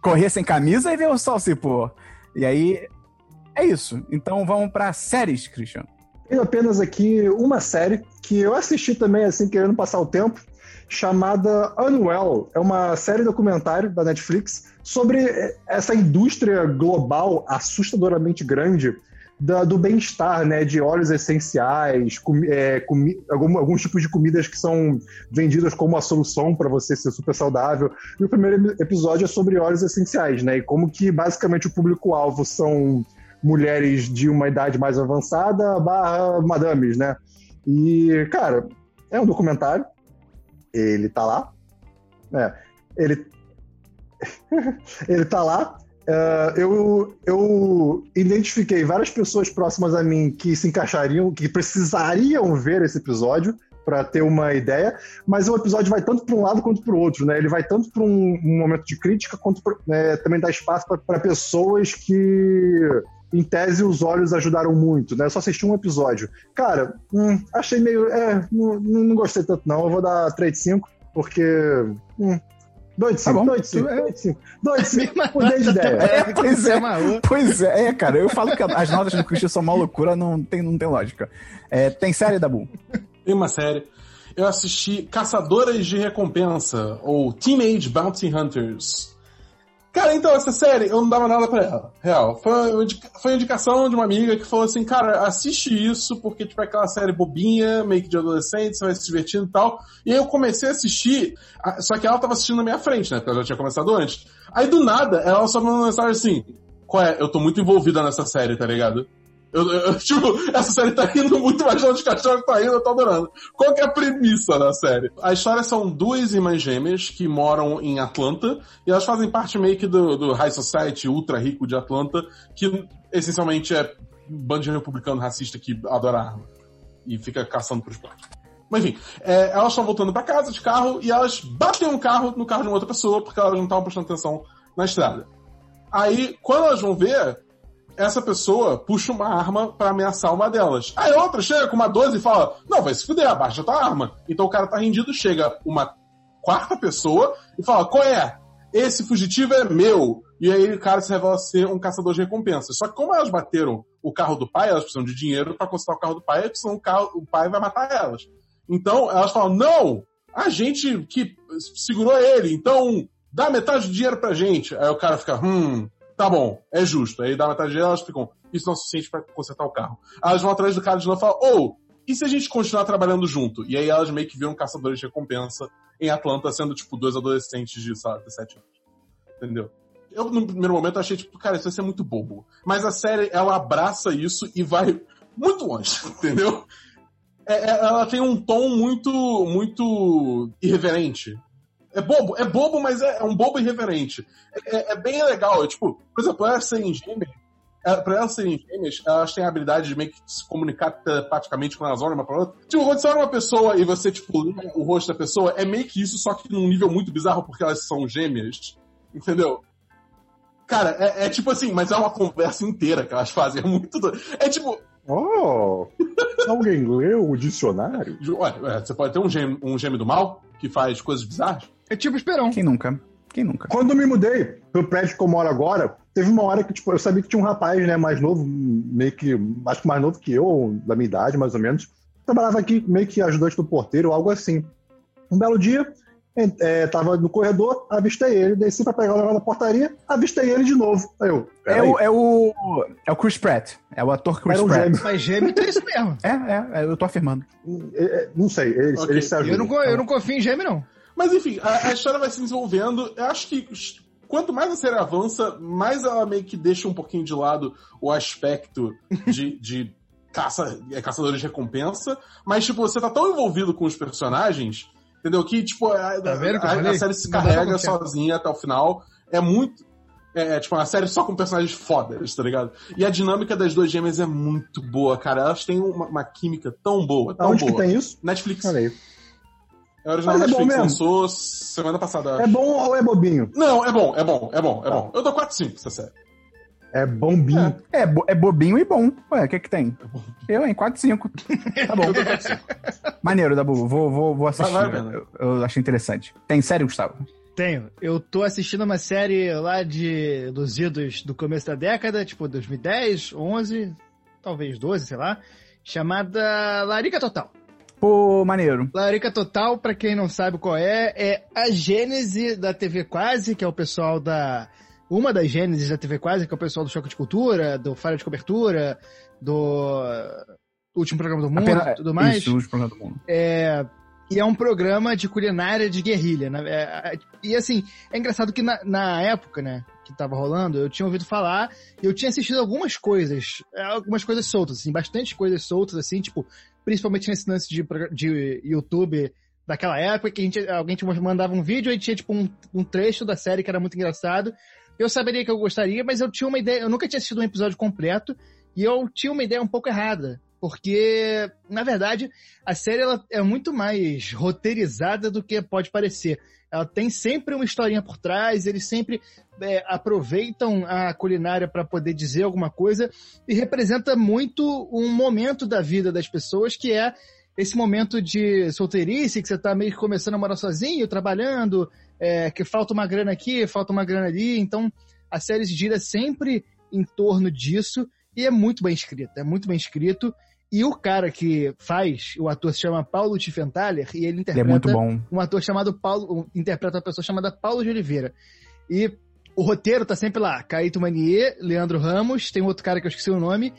correr sem camisa e ver o sol se pôr. E aí, é isso. Então vamos para séries, Christian. Tenho apenas aqui uma série que eu assisti também, assim, querendo passar o tempo, chamada Unwell. É uma série documentário da Netflix sobre essa indústria global assustadoramente grande da, do bem-estar, né? De óleos essenciais, é, algum, alguns tipos de comidas que são vendidas como a solução para você ser super saudável. E o primeiro episódio é sobre óleos essenciais, né? E como que basicamente o público-alvo são mulheres de uma idade mais avançada barra madames, né? E, cara, é um documentário. Ele tá lá. É, ele. ele tá lá. Uh, eu, eu identifiquei várias pessoas próximas a mim que se encaixariam, que precisariam ver esse episódio para ter uma ideia, mas o episódio vai tanto para um lado quanto para o outro, né? Ele vai tanto para um, um, momento de crítica quanto pra, né, também dá espaço para pessoas que em tese, os olhos ajudaram muito, né? Eu só assisti um episódio. Cara, hum, achei meio. É, não, não gostei tanto, não. Eu vou dar 3 de 5, porque. Hum, 2 de 5, 2 de 5, 2 de 5. 2 de 5, mudei de ideia. É, pois é, pois é, é, cara. Eu falo que as notas do Christian são uma loucura, não tem, não tem lógica. É, tem série, Dabu? Tem uma série. Eu assisti Caçadoras de Recompensa, ou Teenage Bounty Hunters. Cara, então, essa série, eu não dava nada pra ela. Real. Foi, foi indicação de uma amiga que falou assim, cara, assiste isso, porque, tipo, é aquela série bobinha, meio que de adolescente, você vai se divertindo e tal. E aí eu comecei a assistir, só que ela tava assistindo na minha frente, né? Porque ela já tinha começado antes. Aí, do nada, ela só mandou uma mensagem assim, qual é? Eu tô muito envolvida nessa série, tá ligado? Eu, eu, tipo, essa série tá indo muito mais longe que a história tá indo, eu tô adorando. Qual que é a premissa da série? A história são duas irmãs gêmeas que moram em Atlanta e elas fazem parte meio que do, do High Society ultra rico de Atlanta, que essencialmente é um bando de republicano racista que adora arma e fica caçando por esporte. Mas enfim, é, elas estão voltando para casa de carro e elas batem um carro no carro de uma outra pessoa porque elas não estavam prestando atenção na estrada. Aí, quando elas vão ver, essa pessoa puxa uma arma para ameaçar uma delas. Aí outra chega com uma 12 e fala: Não, vai se fuder, abaixa tua arma. Então o cara tá rendido, chega uma quarta pessoa e fala: Qual é? Esse fugitivo é meu. E aí o cara se revela ser um caçador de recompensas. Só que como elas bateram o carro do pai, elas precisam de dinheiro para consertar o carro do pai, o, carro, o pai vai matar elas. Então elas falam: Não, a gente que segurou ele, então dá metade do dinheiro pra gente. Aí o cara fica: Hum tá bom, é justo. Aí dá metade elas ficam, isso não é suficiente para consertar o carro. Aí elas vão atrás do cara de novo e falam, ou, oh, e se a gente continuar trabalhando junto? E aí elas meio que viram caçadores de recompensa em Atlanta, sendo, tipo, dois adolescentes de, sei lá, 17 anos. Entendeu? Eu, no primeiro momento, achei, tipo, cara, isso vai ser muito bobo. Mas a série, ela abraça isso e vai muito longe, entendeu? É, é, ela tem um tom muito, muito irreverente, é bobo, é bobo, mas é, é um bobo irreverente. É, é, é bem legal. É, tipo, por exemplo, essa engine, é, pra elas serem gêmeas, elas têm a habilidade de meio que se comunicar telepaticamente quando elas olham uma pra outra. Tipo, quando você olha uma pessoa e você, tipo, lê o rosto da pessoa, é meio que isso, só que num nível muito bizarro, porque elas são gêmeas. Entendeu? Cara, é, é tipo assim, mas é uma conversa inteira que elas fazem. É muito. doido. É tipo, Oh! Alguém leu o dicionário? Ué, você pode ter um gêmeo, um gêmeo do mal que faz coisas bizarras? É tipo Esperão. Quem nunca? Quem nunca? Quando eu me mudei pro prédio que eu moro agora, teve uma hora que, tipo, eu sabia que tinha um rapaz, né, mais novo, meio que, acho que mais novo que eu, da minha idade, mais ou menos, trabalhava aqui meio que ajudante do porteiro, algo assim. Um belo dia, en- é, tava no corredor, avistei ele, desci pra pegar o negócio da portaria, avistei ele de novo. Aí eu, É o, é o. É o Chris Pratt. É o ator Chris Era um Pratt. gêmeo. Mas gêmeo tem isso mesmo. É, é, é, eu tô afirmando. É, é, não sei, eles, Ok. eles se ajudam. Eu não, eu não confio em gêmeo, não. Mas enfim, a, a história vai se desenvolvendo. Eu acho que quanto mais a série avança, mais ela meio que deixa um pouquinho de lado o aspecto de, de caça, é, caçadores de recompensa. Mas, tipo, você tá tão envolvido com os personagens, entendeu? Que, tipo, a, Tá vendo que a- a série se carrega sozinha até o final. É muito. É, é, tipo, uma série só com personagens fodas, tá ligado? E a dinâmica das duas gêmeas é muito boa, cara. Elas têm uma, uma química tão boa, tão Aonde que boa. tem isso? Netflix. Olha. É original Mas é bom Netflix, mesmo? lançou semana passada. É bom ou é bobinho? Não, é bom, é bom, é bom, é Tá. bom. Eu dou 4-5 essa série. É bombinho. É, bo- é bobinho e bom. Ué, o que que tem? Eu, hein? 4, 5. Tá bom. Eu dou 4-5. Maneiro, Dabu. Vou, vou, vou assistir. Vai- vai, eu, eu achei interessante. Tem série, Gustavo? Tenho. Eu tô assistindo uma série lá de dos idos do começo da década, tipo 2010, 11, talvez 12, sei lá, chamada Larica Total. Pô, maneiro. Larica Total, pra quem não sabe qual é, é a gênese da TV Quase, que é o pessoal da uma das gênesis da TV Quase, que é o pessoal do Choque de Cultura, do Falha de Cobertura, do Último Programa do Mundo, Apenas- tudo mais. Isso, os programas do mundo. É, e é um programa de culinária de guerrilha. né? É, é, e assim, é engraçado que na, na época, né, que tava rolando, eu tinha ouvido falar e eu tinha assistido algumas coisas, é, algumas coisas soltas, assim, bastante coisas soltas, assim, tipo, principalmente nesse lance de, de YouTube daquela época, que a gente, alguém te mandava um vídeo e tinha, tipo, um, um trecho da série que era muito engraçado. Eu saberia que eu gostaria, mas eu tinha uma ideia, eu nunca tinha assistido um episódio completo, e eu tinha uma ideia um pouco errada. Porque, na verdade, a série ela é muito mais roteirizada do que pode parecer. Ela tem sempre uma historinha por trás, eles sempre é, aproveitam a culinária para poder dizer alguma coisa e representa muito um momento da vida das pessoas que é esse momento de solteirice, que você tá meio que começando a morar sozinho, trabalhando, é, que falta uma grana aqui, falta uma grana ali. Então, a série gira sempre em torno disso e é muito bem escrito, é muito bem escrito. E o cara que faz, o ator se chama Paulo Tiffenthaler e ele Ele é interpreta muito bom. um ator chamado Paulo, interpreta uma pessoa chamada Paulo de Oliveira. E o roteiro tá sempre lá, Caíto Manier, Leandro Ramos, tem outro cara que eu esqueci o nome,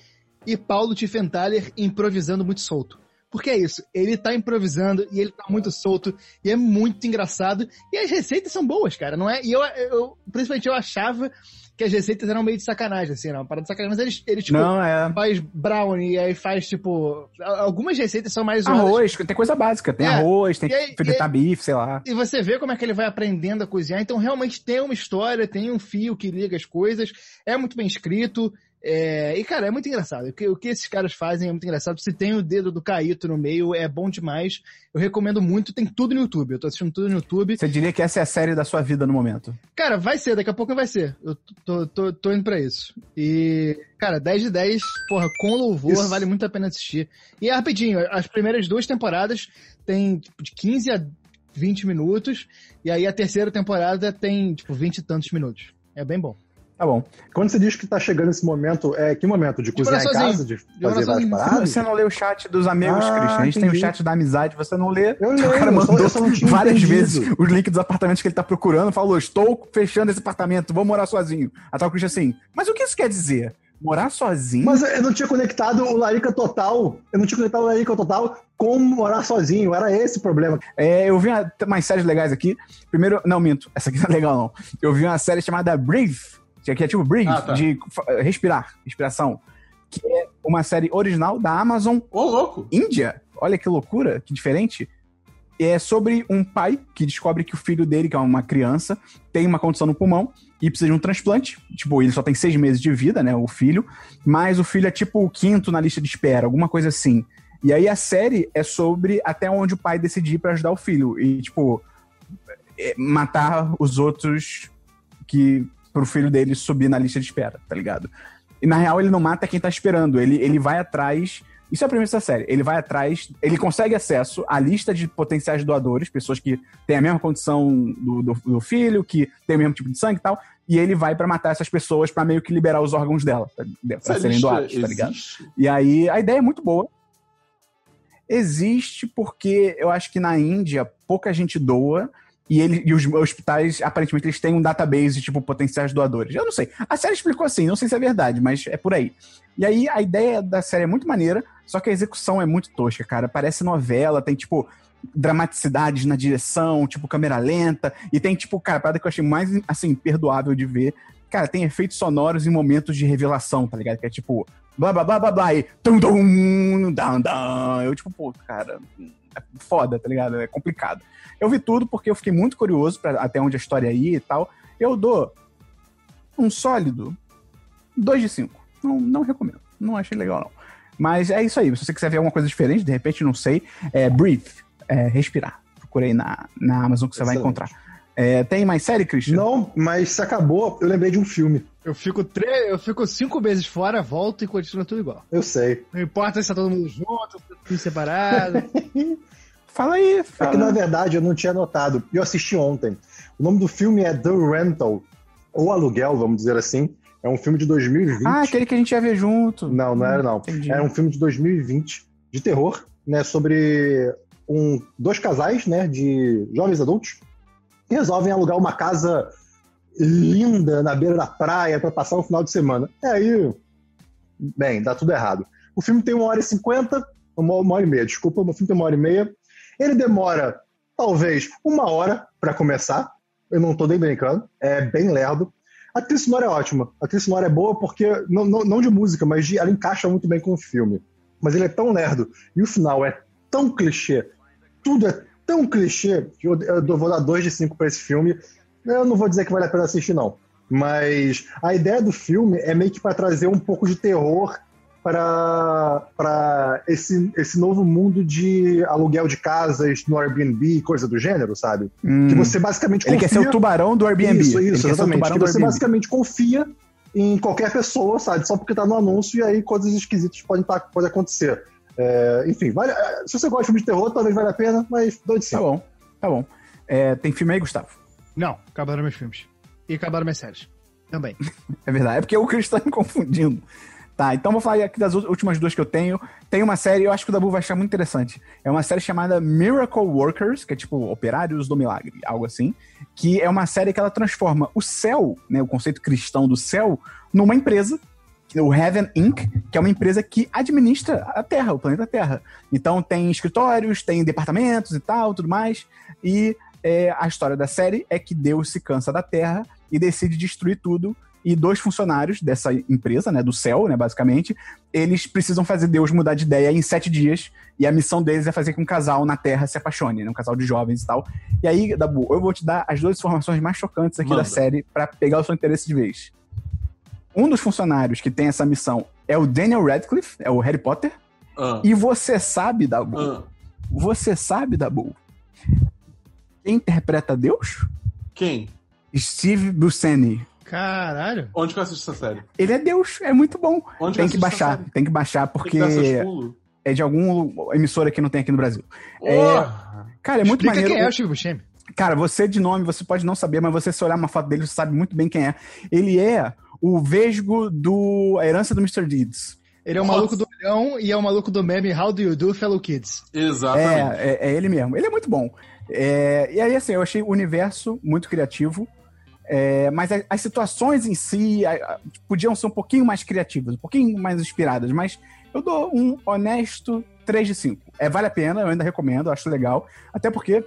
e Paulo Tiffenthaler improvisando muito solto. Porque é isso, ele tá improvisando e ele tá muito solto e é muito engraçado. E as receitas são boas, cara, não é? E eu, eu principalmente eu achava que as receitas eram meio de sacanagem, assim, uma parada de sacanagem, mas eles, eles tipo, Não, é. faz brownie, aí faz, tipo. Algumas receitas são mais. Arroz, tem coisa básica. Tem É. arroz, tem aí- fritar bife, sei lá. E você vê como é que ele vai aprendendo a cozinhar. Então, realmente tem uma história, tem um fio que liga as coisas. É muito bem escrito. É, E, cara, é muito engraçado. O que, o que esses caras fazem é muito engraçado. Se tem o dedo do Caíto no meio, é bom demais. Eu recomendo muito. Tem tudo no YouTube. Eu tô assistindo tudo no YouTube. Você diria que essa é a série da sua vida no momento. Cara, vai ser. Daqui a pouco vai ser. Eu tô, tô, tô indo pra isso. E, cara, 10 de 10, porra, com louvor, Isso. vale muito a pena assistir. E é rapidinho. As primeiras duas temporadas tem tipo, de 15 a 20 minutos. E aí a terceira temporada tem, tipo, 20 e tantos minutos. É bem bom. Tá bom. Quando você diz que tá chegando esse momento, é que momento? De cozinhar em casa? De fazer várias paradas? Você não lê o chat dos amigos, Ah, Christian. A gente tem o entendi. chat da amizade, você não lê. Eu o leio, cara eu só- mandou eu só não tinha várias entendido. vezes o link dos apartamentos que ele tá procurando. Falou, estou fechando esse apartamento, vou morar sozinho. Aí tá o Christian assim, mas o que isso quer dizer? Morar sozinho? Mas eu não tinha conectado o Larica Total. Eu não tinha conectado o Larica Total com morar sozinho. Era esse o problema. É, eu vi uma, umas séries legais aqui. Primeiro, não, minto, essa aqui não é legal, não. Eu vi uma série chamada Breathe, que é tipo Breathe, Ah, tá. de fa- respirar, respiração. Que é uma série original da Amazon Ô, louco! Índia. Olha que loucura, que diferente. é sobre um pai que descobre que o filho dele, que é uma criança, tem uma condição no pulmão e precisa de um transplante. Tipo, ele só tem seis meses de vida, né? O filho. Mas o filho é tipo o quinto na lista de espera, alguma coisa assim. E aí a série é sobre até onde o pai decidir para ajudar o filho. E, tipo, é, matar os outros que pro filho dele subir na lista de espera, tá ligado? E na real ele não mata quem tá esperando, ele, ele vai atrás. Isso é a premissa da série. Ele vai atrás, ele consegue acesso à lista de potenciais doadores, pessoas que têm a mesma condição do, do, do filho, que tem o mesmo tipo de sangue e tal, e ele vai para matar essas pessoas para meio que liberar os órgãos dela, pra, pra serem doados, tá ligado? E aí a ideia é muito boa. Existe porque eu acho que na Índia pouca gente doa e, ele, e os hospitais, aparentemente, eles têm um database tipo, potenciais doadores. Eu não sei. A série explicou assim, não sei se é verdade, mas é por aí. E aí, a ideia da série é muito maneira, só que a execução é muito tosca, cara. Parece novela, tem, tipo, dramaticidades na direção, tipo, câmera lenta, e tem, tipo, cara, a parada que eu achei mais, assim, perdoável de ver. Cara, tem efeitos sonoros em momentos de revelação, tá ligado? Que é tipo, blá blá blá blá blá, e tum tum, dum, dum. Eu, tipo, pô, cara, é foda, tá ligado? É complicado. Eu vi tudo porque eu fiquei muito curioso para até onde a história ia e tal. Eu dou um sólido 2 de 5. Não, não recomendo. Não achei legal, não. Mas é isso aí. Se você quiser ver alguma coisa diferente, de repente, não sei, é Breathe, é respirar. Procurei na, na Amazon que você Excelente. vai encontrar. É, tem mais série, Christian? Não, mas se acabou, eu lembrei de um filme. Eu fico, tre... eu fico cinco meses fora, volto e continua tudo igual. Eu sei. Não importa se tá todo mundo junto, se tá tudo separado. Fala aí, fala. É que na verdade eu não tinha notado. Eu assisti ontem. O nome do filme é The Rental, ou Aluguel, vamos dizer assim. É um filme de 2020. Ah, aquele que a gente ia ver junto. Não, não era não. Entendi. Era um filme de 2020 de terror, né, sobre um, dois casais, né, de jovens adultos que resolvem alugar uma casa linda na beira da praia para passar um final de semana. E aí, bem, dá tudo errado. O filme tem uma hora e cinquenta, uma, uma hora e meia, desculpa, o filme tem uma hora e meia. Ele demora, talvez, uma hora para começar. Eu não tô nem brincando. É bem lerdo. A trilha sonora é ótima. A trilha sonora é boa porque, não, não, não de música, mas de, ela encaixa muito bem com o filme. Mas ele é tão lerdo e o final é tão clichê. Tudo é tão clichê que eu, eu vou dar 2 de 5 para esse filme. Eu não vou dizer que vale a pena assistir, não. Mas a ideia do filme é meio que para trazer um pouco de terror para esse, esse novo mundo de aluguel de casas no Airbnb, coisa do gênero, sabe? Hum. Que você basicamente confia... Ele quer ser o tubarão do Airbnb. Isso, isso, exatamente. Que você basicamente confia em qualquer pessoa, sabe? Só porque tá no anúncio e aí coisas esquisitas podem, tá, podem acontecer. É, enfim, vale, é, se você gosta de filme de terror, talvez valha a pena, mas doido sim. Tá bom, tá bom. É, tem filme aí, Gustavo? Não, acabaram meus filmes. E acabaram minhas séries. Também. é verdade, é porque o Chris tá me confundindo. Tá, então vou falar aqui das últimas duas que eu tenho. Tem uma série, eu acho que o Dabu vai achar muito interessante. É uma série chamada Miracle Workers, que é tipo Operários do Milagre, algo assim. Que é uma série que ela transforma o céu, né, o conceito cristão do céu, numa empresa, o Heaven Inc., que é uma empresa que administra a Terra, o planeta Terra. Então tem escritórios, tem departamentos e tal, tudo mais. E é, a história da série é que Deus se cansa da Terra e decide destruir tudo e dois funcionários dessa empresa, né, do céu, né, basicamente, eles precisam fazer Deus mudar de ideia em sete dias, e a missão deles é fazer com que um casal na Terra se apaixone, né, um casal de jovens e tal. E aí, Dabu, eu vou te dar as duas informações mais chocantes aqui Manda. da série para pegar o seu interesse de vez. Um dos funcionários que tem essa missão é o Daniel Radcliffe, é o Harry Potter, uh. e você sabe, Dabu, uh. você sabe, Dabu, quem interpreta Deus? Quem? Steve Buscemi. Caralho. Onde que eu assisto essa série? Ele é Deus, é muito bom. Onde tem que, que baixar, tem que baixar porque é de algum emissora que não tem aqui no Brasil. Oh. É, cara, é muito Explica maneiro. quem é o Steve Buscemi. Cara, você de nome, você pode não saber, mas você se olhar uma foto dele, você sabe muito bem quem é. Ele é o vesgo do A Herança do Mr. Deeds. Ele é o Nossa. maluco do leão e é o maluco do meme How Do You Do, Fellow Kids. Exatamente. É, é, é ele mesmo. Ele é muito bom. É, e aí, assim, eu achei o universo muito criativo. É, mas as, situações em si a, podiam ser um pouquinho mais criativas, um pouquinho mais inspiradas, mas eu dou um honesto 3 de 5. É, vale a pena, eu ainda recomendo, acho legal. Até porque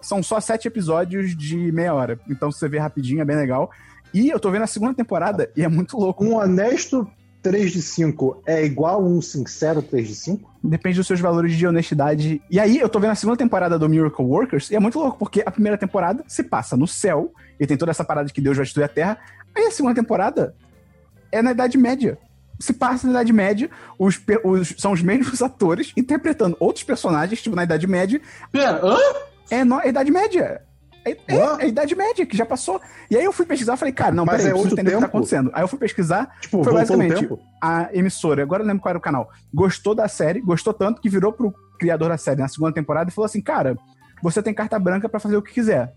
são só sete episódios de meia hora. Então, você vê rapidinho, é bem legal. E eu tô vendo a segunda temporada e é muito louco. Um honesto 3 de 5 é igual a um sincero 3 de 5? Depende dos seus valores de honestidade. E aí, eu tô vendo a segunda temporada do Miracle Workers, e é muito louco, porque a primeira temporada se passa no céu, e tem toda essa parada de que Deus vai destruir a Terra. Aí a segunda temporada é na Idade Média. Se passa na Idade Média, os, os- são os mesmos atores interpretando outros personagens, tipo, na Idade Média. Pera, hã? É na Idade Média. É, é, é a Idade Média, que já passou. E aí eu fui pesquisar e falei, cara, não, Mas peraí, é eu preciso entender o que tá acontecendo. Aí eu fui pesquisar, Tipo, Foi basicamente- a emissora, agora eu lembro qual era o canal, gostou da série, gostou tanto que virou pro criador da série na segunda temporada e falou assim: Cara, você tem carta branca pra fazer o que quiser.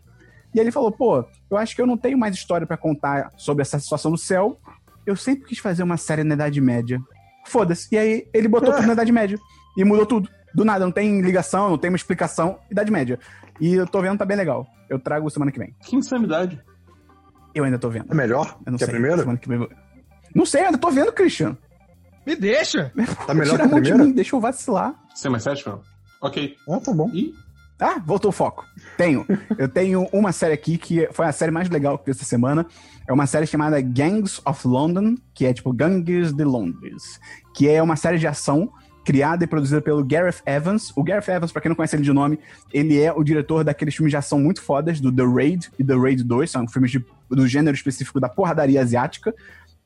E ele falou: Pô, eu acho que eu não tenho mais história pra contar sobre essa situação do céu. Eu sempre quis fazer uma série na Idade Média. Foda-se. E aí ele botou tudo na Idade Média. E mudou tudo. Do nada, não tem ligação, não tem uma explicação. Idade Média. E eu tô vendo, tá bem legal. Eu trago semana que vem. Que insanidade. Eu ainda tô vendo. É melhor Eu não que sei. a primeira? Semana que vem Não sei, eu ainda tô vendo, Christian. Me deixa! Tá melhor Tira que a a mão de primeira? mim, deixa eu vacilar. Sem mais sete, não? Ok. Ah, tá bom. E Ah, voltou o foco. Tenho. Eu tenho uma série aqui que foi a série mais legal que vi essa semana. É uma série chamada Gangs of London, que é tipo Gangues de Londres, que é uma série de ação criada e produzida pelo Gareth Evans. O Gareth Evans, pra quem não conhece ele de nome, ele é o diretor daqueles filmes de ação muito fodas, do The Raid e The Raid 2, são filmes de- do gênero específico da porradaria asiática,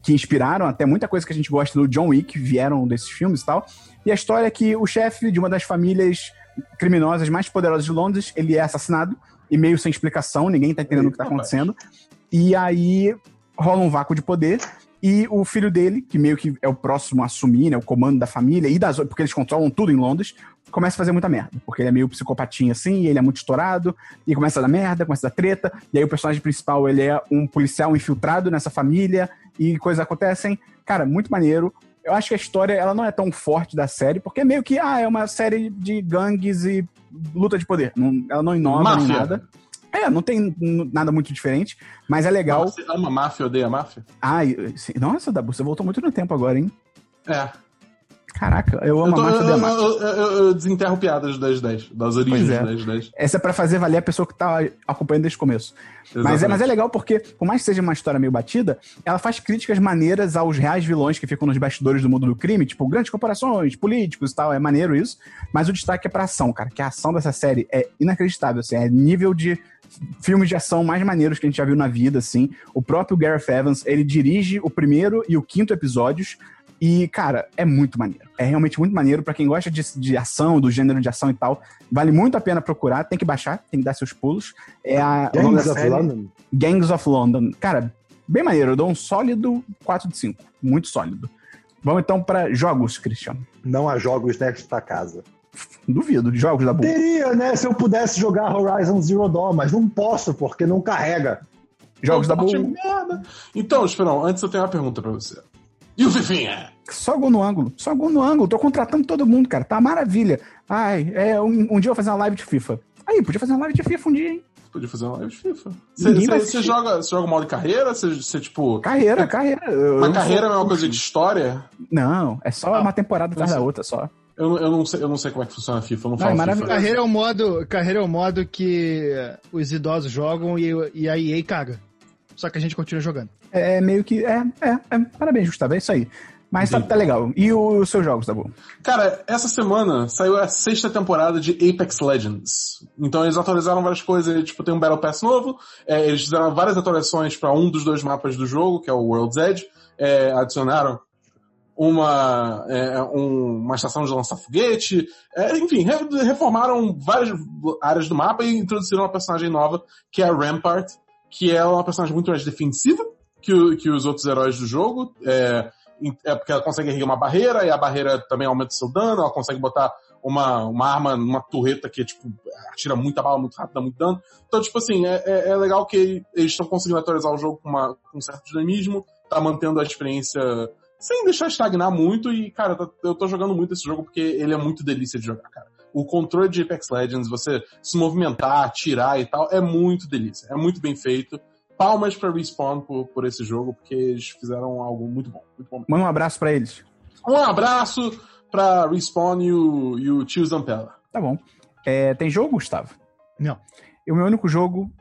que inspiraram até muita coisa que a gente gosta do John Wick, vieram desses filmes e tal. E a história é que o chefe de uma das famílias criminosas mais poderosas de Londres, ele é assassinado, e meio sem explicação, ninguém tá entendendo o que tá Eita, acontecendo. E aí rola um vácuo de poder, e o filho dele, que meio que é o próximo a assumir, né, o comando da família, e das, porque eles controlam tudo em Londres, começa a fazer muita merda. Porque ele é meio psicopatinho assim, ele é muito estourado, e começa a dar merda, começa a dar treta, e aí o personagem principal, ele é um policial infiltrado nessa família, e coisas acontecem. Cara, muito maneiro. Eu acho que a história, ela não é tão forte da série, porque é meio que, ah, é uma série de gangues e luta de poder. Não- ela não inova nem nada. É, não tem nada muito diferente, mas é legal. Você ama máfia, odeia máfia? Sim. nossa, Dabu, você voltou muito no tempo agora, hein? É. Caraca, eu Eu, amo tô- a máfia eu, eu, máfia. eu- eu- eu desenterro piadas das 10, das origens é. das 10. Essa é pra fazer valer a pessoa que tá acompanhando desde o começo. Mas é, mas é legal porque, por mais que seja uma história meio batida, ela faz críticas maneiras aos reais vilões que ficam nos bastidores do mundo do crime, tipo grandes corporações, políticos e tal, é maneiro isso. Mas o destaque é pra ação, cara, que a ação dessa série é inacreditável, assim, é nível de filmes de ação mais maneiros que a gente já viu na vida, assim. O próprio Gareth Evans, ele dirige o primeiro e o quinto episódios, e, cara, é muito maneiro. É realmente muito maneiro pra quem gosta de, de ação, do gênero de ação e tal. Vale muito a pena procurar, tem que baixar, tem que dar seus pulos. É a Gangs of London. Gangs of London. Cara, bem maneiro. Eu dou um sólido 4 de 5. Muito sólido. Vamos então pra jogos, Cristiano. Não há jogos nesta casa. Duvido. Jogos da boa. Teria, né? Se eu pudesse jogar Horizon Zero Dawn, mas não posso, porque não carrega. Jogos da boa. Merda. Então, Esperão, antes eu tenho uma pergunta pra você. E o Fifinha? Só gol no ângulo. Só gol no ângulo. Tô contratando todo mundo, cara. Tá maravilha. Ai, é, um, um dia eu vou fazer uma live de FIFA. Aí, podia fazer uma live de FIFA um dia, hein? Podia fazer uma live de FIFA. Você joga, você joga modo carreira? Você, tipo. Carreira, carreira. Eu- Uma eu carreira é a sou- mesma coisa de história? Não, é só Ah, uma temporada atrás não da outra, só. Eu, não- eu, não sei, eu não sei como é que funciona a FIFA, eu não Não, falo é FIFA. Carreira é o modo, carreira é o modo que os idosos jogam e, e a EA caga. Só que a gente continua jogando. É meio que. É, é, é. Parabéns, Gustavo. É isso aí. Mas tá, tá legal. E o- os seus jogos, tá bom? Cara, essa semana saiu a sexta temporada de Apex Legends. Então eles atualizaram várias coisas, tipo, tem um Battle Pass novo, é, eles fizeram várias atualizações para um dos dois mapas do jogo, que é o World's Edge, é, adicionaram uma, é, um- uma estação de lançar foguete, é, enfim, re- reformaram várias áreas do mapa e introduziram uma personagem nova, que é a Rampart, que é uma personagem muito mais defensiva que, o- que os outros heróis do jogo, é, é porque ela consegue erguer uma barreira e a barreira também aumenta seu dano, ela consegue botar uma, uma arma numa torreta que, tipo, atira muita bala muito rápido, dá muito dano. Então, tipo assim, é, é- é legal que eles estão conseguindo atualizar o jogo com, uma, com um certo dinamismo, tá mantendo a experiência sem deixar estagnar muito e, cara, tá- eu tô jogando muito esse jogo porque ele é muito delícia de jogar, cara. O controle de Apex Legends, você se movimentar, atirar e tal, é muito delícia. É muito bem feito. Palmas pra Respawn por, por esse jogo, porque eles fizeram algo muito bom. Muito bom. Manda um abraço pra eles. Um abraço pra Respawn e o, e o tio Zampella. Tá bom. É, tem jogo, Gustavo? Não. E o meu único jogo,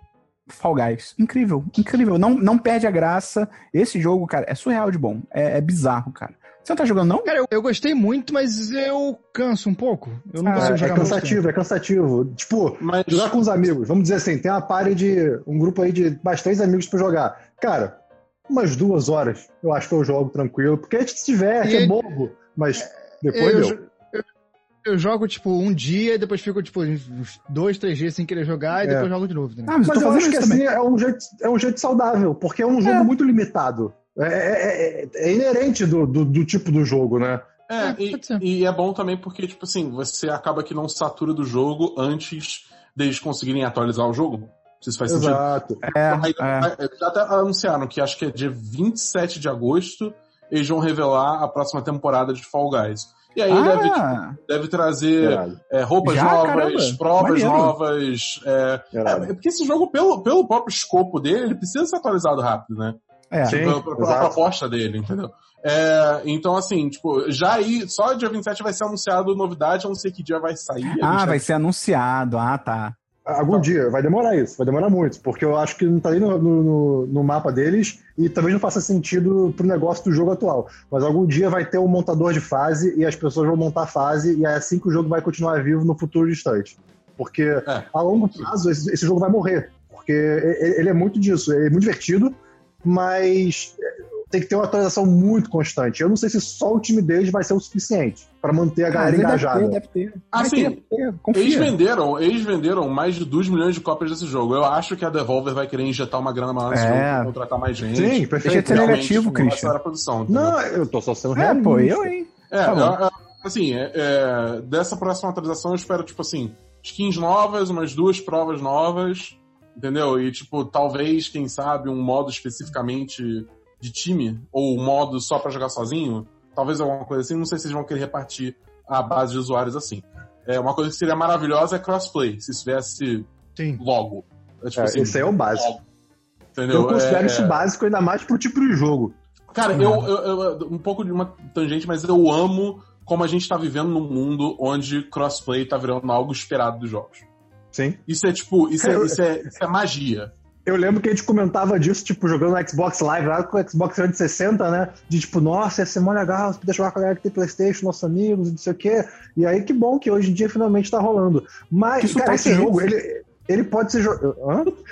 Fall Guys. Incrível, incrível. Não, não perde a graça. Esse jogo, cara, é surreal de bom. É, é bizarro, cara. Você não tá jogando, não? Cara, eu, eu gostei muito, mas eu canso um pouco. Eu não Ah, consigo É, jogar é muito cansativo, é cansativo. Tipo, Mas jogar com os amigos, vamos dizer assim, tem uma party de. um grupo aí de mais três amigos pra jogar. Cara, umas duas horas eu acho que eu jogo tranquilo, porque a gente se diverte, E- é bobo, mas depois eu, deu. jo- eu, eu jogo, tipo, um dia e depois fico, tipo, uns dois, três dias sem querer jogar e É. depois jogo de novo. Né? Ah, mas, Mas eu acho que isso também. assim é um, jeito, é um jeito saudável, porque é um jogo muito limitado. É, é- é- é inerente do, do, do tipo do jogo, né? É, É, e, e é bom também porque, tipo assim, você acaba que não satura do jogo antes deles conseguirem atualizar o jogo. Se faz sentido. Exato. É, é. Eles já até anunciaram que acho que é dia 27 de agosto eles vão revelar a próxima temporada de Fall Guys. E aí deve, tipo, Ah, deve trazer é, roupas Já? novas, Caramba, provas maneiro. novas. É, é, porque esse jogo, pelo, pelo próprio escopo dele, ele precisa ser atualizado rápido, né? é. Sim. Pela- proposta dele, entendeu? É, então, assim, tipo, já aí, só dia 27 vai ser anunciado novidade, eu não sei que dia vai sair. Ah, vai ser anunciado. Ah, tá. Algum dia, vai demorar isso, vai demorar muito, porque eu acho que não tá nem no, no- no- mapa deles e talvez não faça sentido pro negócio do jogo atual. Mas algum dia vai ter um montador de fase e as pessoas vão montar a fase e é assim que o jogo vai continuar vivo no futuro distante. Porque É. a longo prazo esse, esse jogo vai morrer. Porque ele é muito disso, ele é muito divertido, mas tem que ter uma atualização muito constante. Eu não sei se só o time deles vai ser o suficiente para manter a galera Ah, deve engajada. ter, deve ter. Vai Assim, ter, ter, Eles venderam, eles venderam mais de 2 milhões de cópias desse jogo. Eu acho que a Devolver vai querer injetar uma grana maior nesse É. jogo, contratar mais gente. Sim, Deixa de perfeito. ser Realmente, negativo, Christian. a produção. entendeu? Não, eu tô só sendo É, realista. pô, eu, hein? É, Tá eu- assim, é, é, dessa próxima atualização eu espero, tipo assim, skins novas, umas duas provas novas, entendeu? E, tipo, talvez, quem sabe, um modo especificamente de time, ou modo só pra jogar sozinho, talvez alguma coisa assim, não sei se eles vão querer repartir a base de usuários assim. É, uma coisa que seria maravilhosa é crossplay, se Sim. logo. É, tipo É, assim, esse aí é o básico. logo. Entendeu? Eu considero É- isso básico ainda mais pro tipo de jogo. Cara, eu, eu- eu- Um pouco de uma tangente, mas eu amo como a gente tá vivendo num mundo onde crossplay tá virando algo esperado dos jogos. Sim. Isso é tipo. Isso é, isso é, isso é magia. Eu lembro que a gente comentava disso, tipo, jogando no Xbox Live lá com o Xbox 360, né? De tipo, nossa, ia ser mó legal, você poder jogar com a galera que tem Playstation, nossos amigos, não sei o quê. E aí, que bom que hoje em dia finalmente tá rolando. Mas, cara, esse é jogo, ele, ele pode ser jo-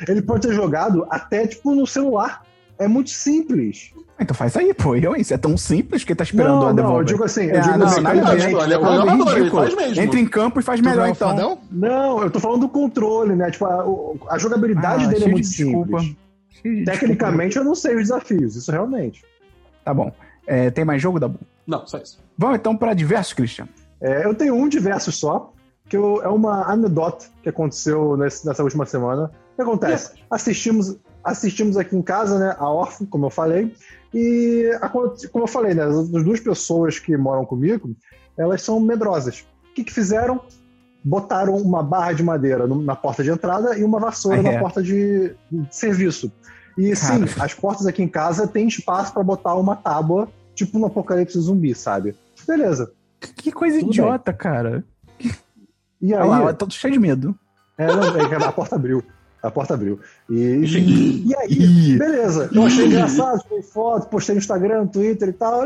ele pode ser jogado até, tipo, no celular. É muito simples. Então faz aí, pô. Eu, hein? Isso é tão simples que tá esperando não, a não, Devolver. eu digo assim, eu É, digo não, assim, mecanicamente, Ele é faz mesmo. Entra em campo e faz Tu melhor, não então. fadão? Não, eu tô falando do controle, né? Tipo, a, a jogabilidade Ah, dele é muito de desculpa. simples. Tecnicamente, eu não sei os desafios, isso realmente. Tá bom. É, tem mais jogo, Dabu? Não, só isso. Vamos então pra diversos, Christian. É, eu tenho um diverso só, que eu- é uma anedota que aconteceu nesse- nessa última semana. O que acontece? Assistimos, assistimos aqui em casa, né, a Orphan, como eu falei, e aconte- como eu falei, né, as duas pessoas que moram comigo, elas são medrosas. O que, que fizeram? Botaram uma barra de madeira na porta de entrada e uma vassoura Ah, é. na porta de, de serviço. E sim, Cara. as portas aqui em casa têm espaço para botar uma tábua, tipo no apocalipse zumbi, sabe? Beleza. Que coisa Tudo idiota, cara. E aí, Olha lá, tô cheio de medo. É, não, é a porta abriu. A porta abriu. E, enfim, e aí, beleza. Eu achei engraçado, tirei foto, postei no Instagram, no Twitter e tal.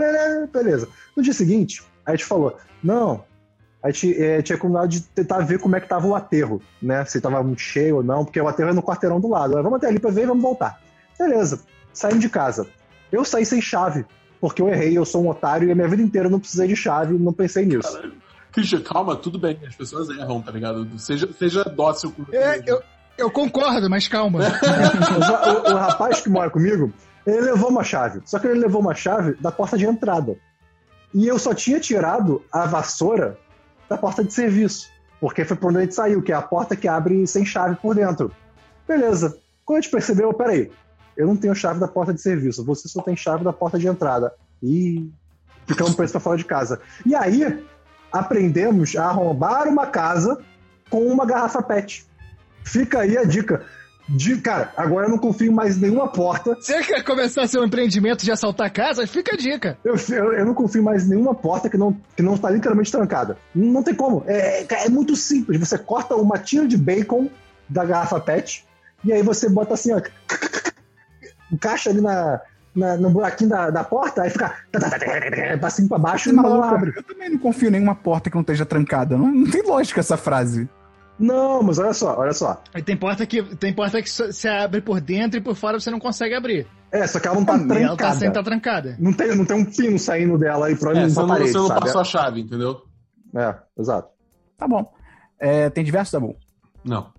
Beleza. No dia seguinte, a gente falou: não, a gente é, tinha combinado de tentar ver como é que tava o aterro, né? Se tava muito cheio ou não, porque o aterro é no quarteirão do lado. Aí, Vamos até ali pra ver e vamos voltar. Beleza. Saímos de casa. Eu saí sem chave, porque eu errei, eu sou um otário e a minha vida inteira eu não precisei de chave, não pensei nisso. Caralho. Christian, calma, tudo bem. As pessoas erram, tá ligado? Seja, seja dócil com É, eu, eu concordo, mas calma. Mas o, o rapaz que mora comigo, ele levou uma chave. Só que ele levou uma chave da porta de entrada. E eu só tinha tirado a vassoura da porta de serviço. Porque foi por onde a gente saiu, que é a porta que abre sem chave por dentro. Beleza. Quando a gente percebeu, peraí, eu não tenho chave da porta de serviço, você só tem chave da porta de entrada. E ficamos presos pra fora de casa. E aí, aprendemos a arrombar uma casa com uma garrafa PET. Fica aí a dica. De, cara, agora eu não confio mais em nenhuma porta. Você quer começar seu empreendimento de assaltar casas? Fica a dica. Eu, eu, eu não confio mais em nenhuma porta que não, que não está literalmente trancada. Não, tem como. É, é, é muito simples. Você corta uma tira de bacon da garrafa PET e aí você bota assim, ó. Encaixa ali na, na- no buraquinho da, da porta, aí fica pra cima e pra baixo e maluco? bola abre. Eu também não confio em nenhuma porta que não esteja trancada. Não, não tem lógica essa frase. Não, mas olha só, olha só. Aí tem porta que, tem porta que só- se abre por dentro e por fora você não consegue abrir. É, só que ela não tá E ela tá trancada. sempre tá trancada. Não tem, não tem um pino saindo dela aí pra É, você não, parede, você não sabe? passou a chave, entendeu? É, exato. Tá bom. É, tem diversos, tá bom. Não.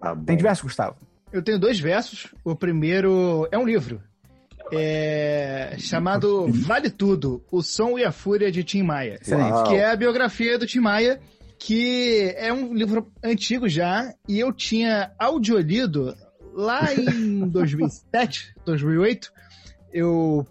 Tá bom. Tem diversos, Gustavo. Eu tenho dois versos. O primeiro é um livro. É, chamado Vale Tudo, O Som e a Fúria de Tim Maia. Uau. Que é a biografia do Tim Maia, que é um livro antigo já, e eu tinha audiolido lá em 2007, 2008. Eu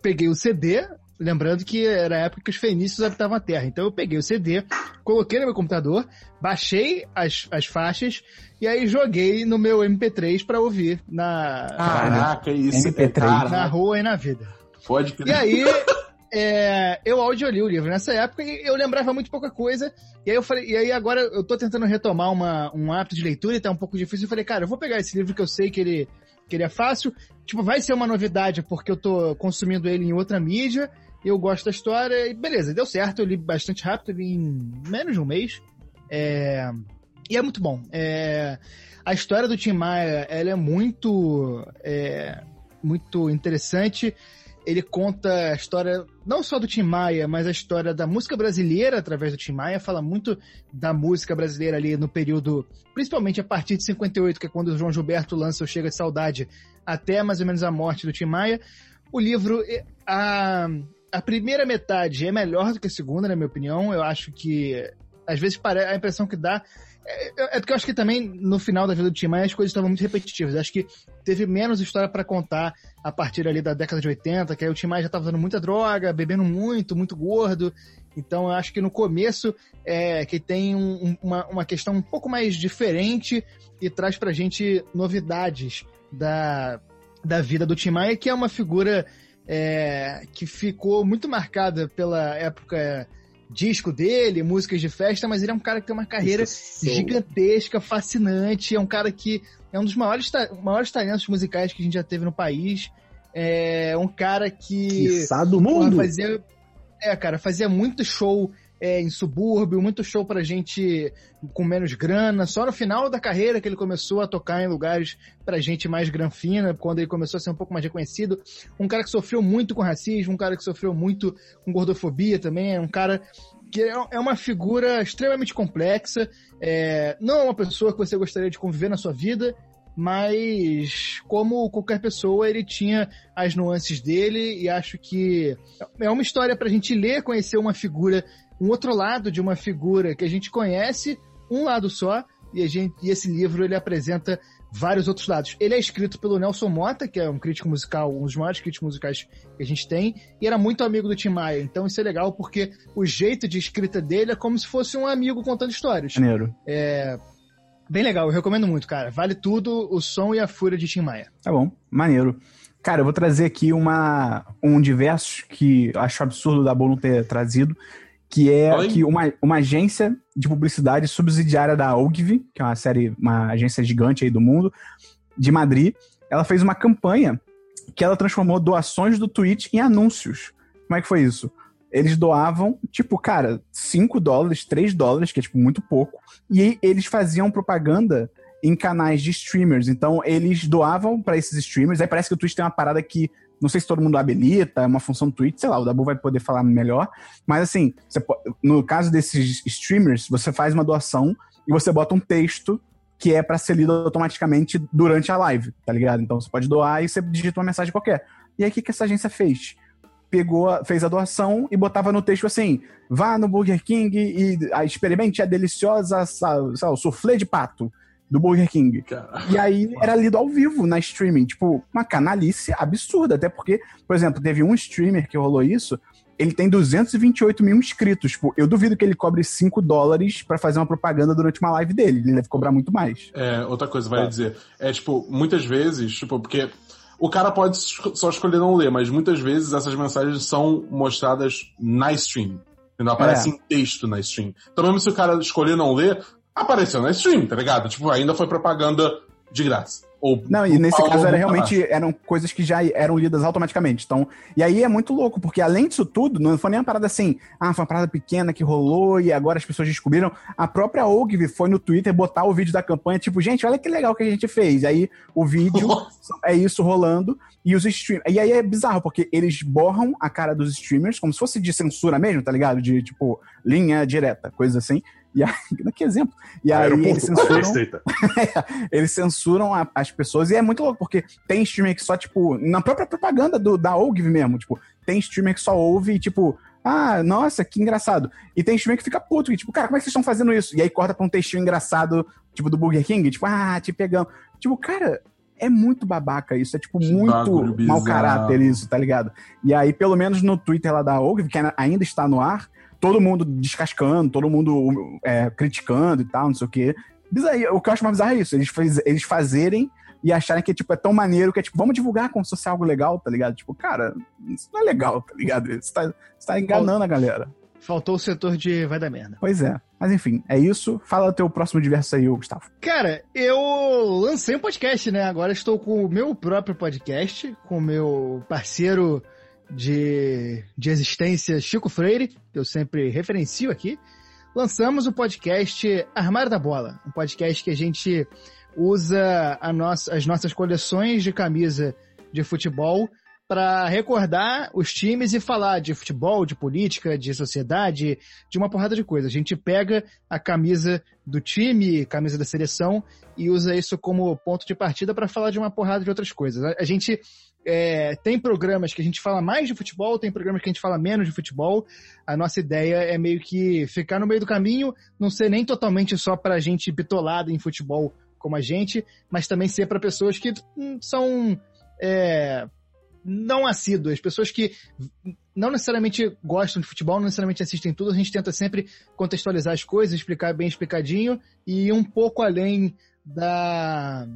peguei o CD, lembrando que era a época que os fenícios habitavam a Terra. Então eu peguei o CD, coloquei no meu computador, baixei as, as faixas e aí joguei no meu MP3 pra ouvir na, Caraca, isso. MP3. Cara, na rua e na vida. pode E crer. aí, é, eu audioli o livro nessa época e eu lembrava muito pouca coisa. E aí eu falei, e aí agora eu tô tentando retomar uma, um hábito de leitura e tá um pouco difícil. Eu falei, cara, eu vou pegar esse livro que eu sei que ele, que ele é fácil. Tipo, vai ser uma novidade porque eu tô consumindo ele em outra mídia. Eu gosto da história e beleza, deu certo. Eu li bastante rápido, li em menos de um mês. É, e é muito bom. É, a história do Tim Maia, ela é muito, é, muito interessante ele conta a história não só do Tim Maia, mas a história da música brasileira através do Tim Maia, fala muito da música brasileira ali no período, principalmente a partir de 58, que é quando o João Gilberto lança o Chega de Saudade, até mais ou menos a morte do Tim Maia. O livro, a, a primeira metade é melhor do que a segunda, na minha opinião. Eu acho que, às vezes, pare- a impressão que dá é, é porque eu acho que também, no final da vida do Tim Maia, as coisas estavam muito repetitivas. Eu acho que teve menos história pra contar a partir ali da década de 80, que aí o Tim Maia já tava usando muita droga, bebendo muito, muito gordo. Então eu acho que no começo é que tem um- uma, uma questão um pouco mais diferente e traz pra gente novidades da, da vida do Tim Maia, que é uma figura é, que ficou muito marcada pela época disco dele, músicas de festa, mas ele é um cara que tem uma carreira gigantesca, fascinante. É um cara que é um dos maiores, maiores talentos musicais que a gente já teve no país. É um cara que Quiçá do porra, mundo. fazia, é, cara, fazia muito show é, em subúrbio, muito show pra gente com menos grana. Só no final da carreira que ele começou a tocar em lugares pra gente mais granfina, quando ele começou a ser um pouco mais reconhecido. Um cara que sofreu muito com racismo, um cara que sofreu muito com gordofobia também, é um cara que é é uma figura extremamente complexa, é, não é uma pessoa que você gostaria de conviver na sua vida, mas como qualquer pessoa, ele tinha as nuances dele e acho que é uma história pra gente ler, conhecer uma figura, um outro lado de uma figura que a gente conhece, um lado só, e, a gente, e esse livro ele apresenta vários outros lados. Ele é escrito pelo Nelson Mota, que é um crítico musical, um dos maiores críticos musicais que a gente tem, e era muito amigo do Tim Maia. Então isso é legal porque o jeito de escrita dele é como se fosse um amigo contando histórias. Maneiro. É bem legal, eu recomendo muito, cara. Vale tudo, o som e a fúria de Tim Maia. Tá bom, maneiro. Cara, eu vou trazer aqui uma, um diversos que acho absurdo da Boa não ter trazido, que é Oi? que uma, uma agência de publicidade subsidiária da Ogilvy, que é uma série, uma agência gigante aí do mundo, de Madrid, ela fez uma campanha que ela transformou doações do Twitch em anúncios. Como é que foi isso? Eles doavam, tipo, cara, 5 dólares, 3 dólares, que é, tipo, muito pouco, e eles faziam propaganda em canais de streamers. Então, eles doavam pra esses streamers. Aí parece que o Twitch tem uma parada que, não sei se todo mundo habilita, é uma função do Twitch, sei lá, o Dabu vai poder falar melhor. Mas, assim, no caso desses streamers, você faz uma doação e você bota um texto que é pra ser lido automaticamente durante a live, tá ligado? Então, você pode doar e você digita uma mensagem qualquer. E aí, o que, que essa agência fez? Pegou, fez a doação e botava no texto assim: vá no Burger King e experimente a deliciosa, sa- sei lá, o soufflé de pato do Burger King. Cara. E aí era lido ao vivo na streaming. Tipo, uma canalice absurda. Até porque, por exemplo, teve um streamer que rolou isso. Ele tem 228 mil inscritos. Tipo, eu duvido que ele cobre 5 dólares pra fazer uma propaganda durante uma live dele. Ele deve cobrar muito mais. É, outra coisa, vai Tá. dizer. É, tipo, muitas vezes, tipo, porque o cara pode só escolher não ler, mas muitas vezes essas mensagens são mostradas na stream. Entendeu? Aparece É. em texto na stream. Então, mesmo se o cara escolher não ler, apareceu na stream, tá ligado? Tipo, ainda foi propaganda de graça. Ou Não, e nesse caso era realmente eram coisas que já eram lidas automaticamente. Então, e aí é muito louco, porque além disso tudo, não foi nem uma parada assim, ah, foi uma parada pequena que rolou e agora as pessoas descobriram. A própria Ogilvy foi no Twitter botar o vídeo da campanha, tipo, gente, olha que legal que a gente fez. Aí o vídeo é isso rolando e os streamers. E aí é bizarro, porque eles borram a cara dos streamers como se fosse de censura mesmo, tá ligado? De tipo, linha direta, coisa assim. E aí, que exemplo. E aí eles censuram. Eles censuram a- as pessoas e é muito louco, porque tem streamer que só, tipo, na própria propaganda do, da Ogilvy mesmo, tipo, tem streamer que só ouve e, tipo, ah, nossa, que engraçado. E tem streamer que fica puto, e, tipo, cara, como é que vocês estão fazendo isso? E aí corta pra um textinho engraçado, tipo, do Burger King, tipo, ah, te pegamos. Tipo, cara, é muito babaca isso, é, tipo, Que muito mau caráter isso, tá ligado? E aí, pelo menos no Twitter lá da Ogilvy, que ainda está no ar, todo mundo descascando, todo mundo é, criticando e tal, não sei o quê. Bizarro, o que eu acho mais bizarro é isso, eles, faz, eles fazerem e acharem que tipo, é tão maneiro que é tipo, vamos divulgar como se fosse algo legal, tá ligado? Tipo, cara, isso não é legal, tá ligado? Você tá, você tá enganando a galera. Faltou o setor de vai dar merda. Pois é. Mas enfim, é isso. Fala o teu próximo diverso aí, Gustavo. Cara, eu lancei um podcast, né? Agora estou com o meu próprio podcast, com o meu parceiro de, de existência, Chico Freire, que eu sempre referencio aqui. Lançamos o podcast Armário da Bola, um podcast que a gente usa a nossa, as nossas coleções de camisa de futebol para recordar os times e falar de futebol, de política, de sociedade, de uma porrada de coisa. A gente pega a camisa do time, camisa da seleção, e usa isso como ponto de partida para falar de uma porrada de outras coisas. A, gente é, tem programas que a gente fala mais de futebol, tem programas que a gente fala menos de futebol. A nossa ideia é meio que ficar no meio do caminho, não ser nem totalmente só para gente bitolada em futebol como a gente, mas também ser para pessoas que hum, são é, não assíduas, pessoas que não necessariamente gostam de futebol, não necessariamente assistem tudo, a gente tenta sempre contextualizar as coisas, explicar bem explicadinho e ir um pouco além da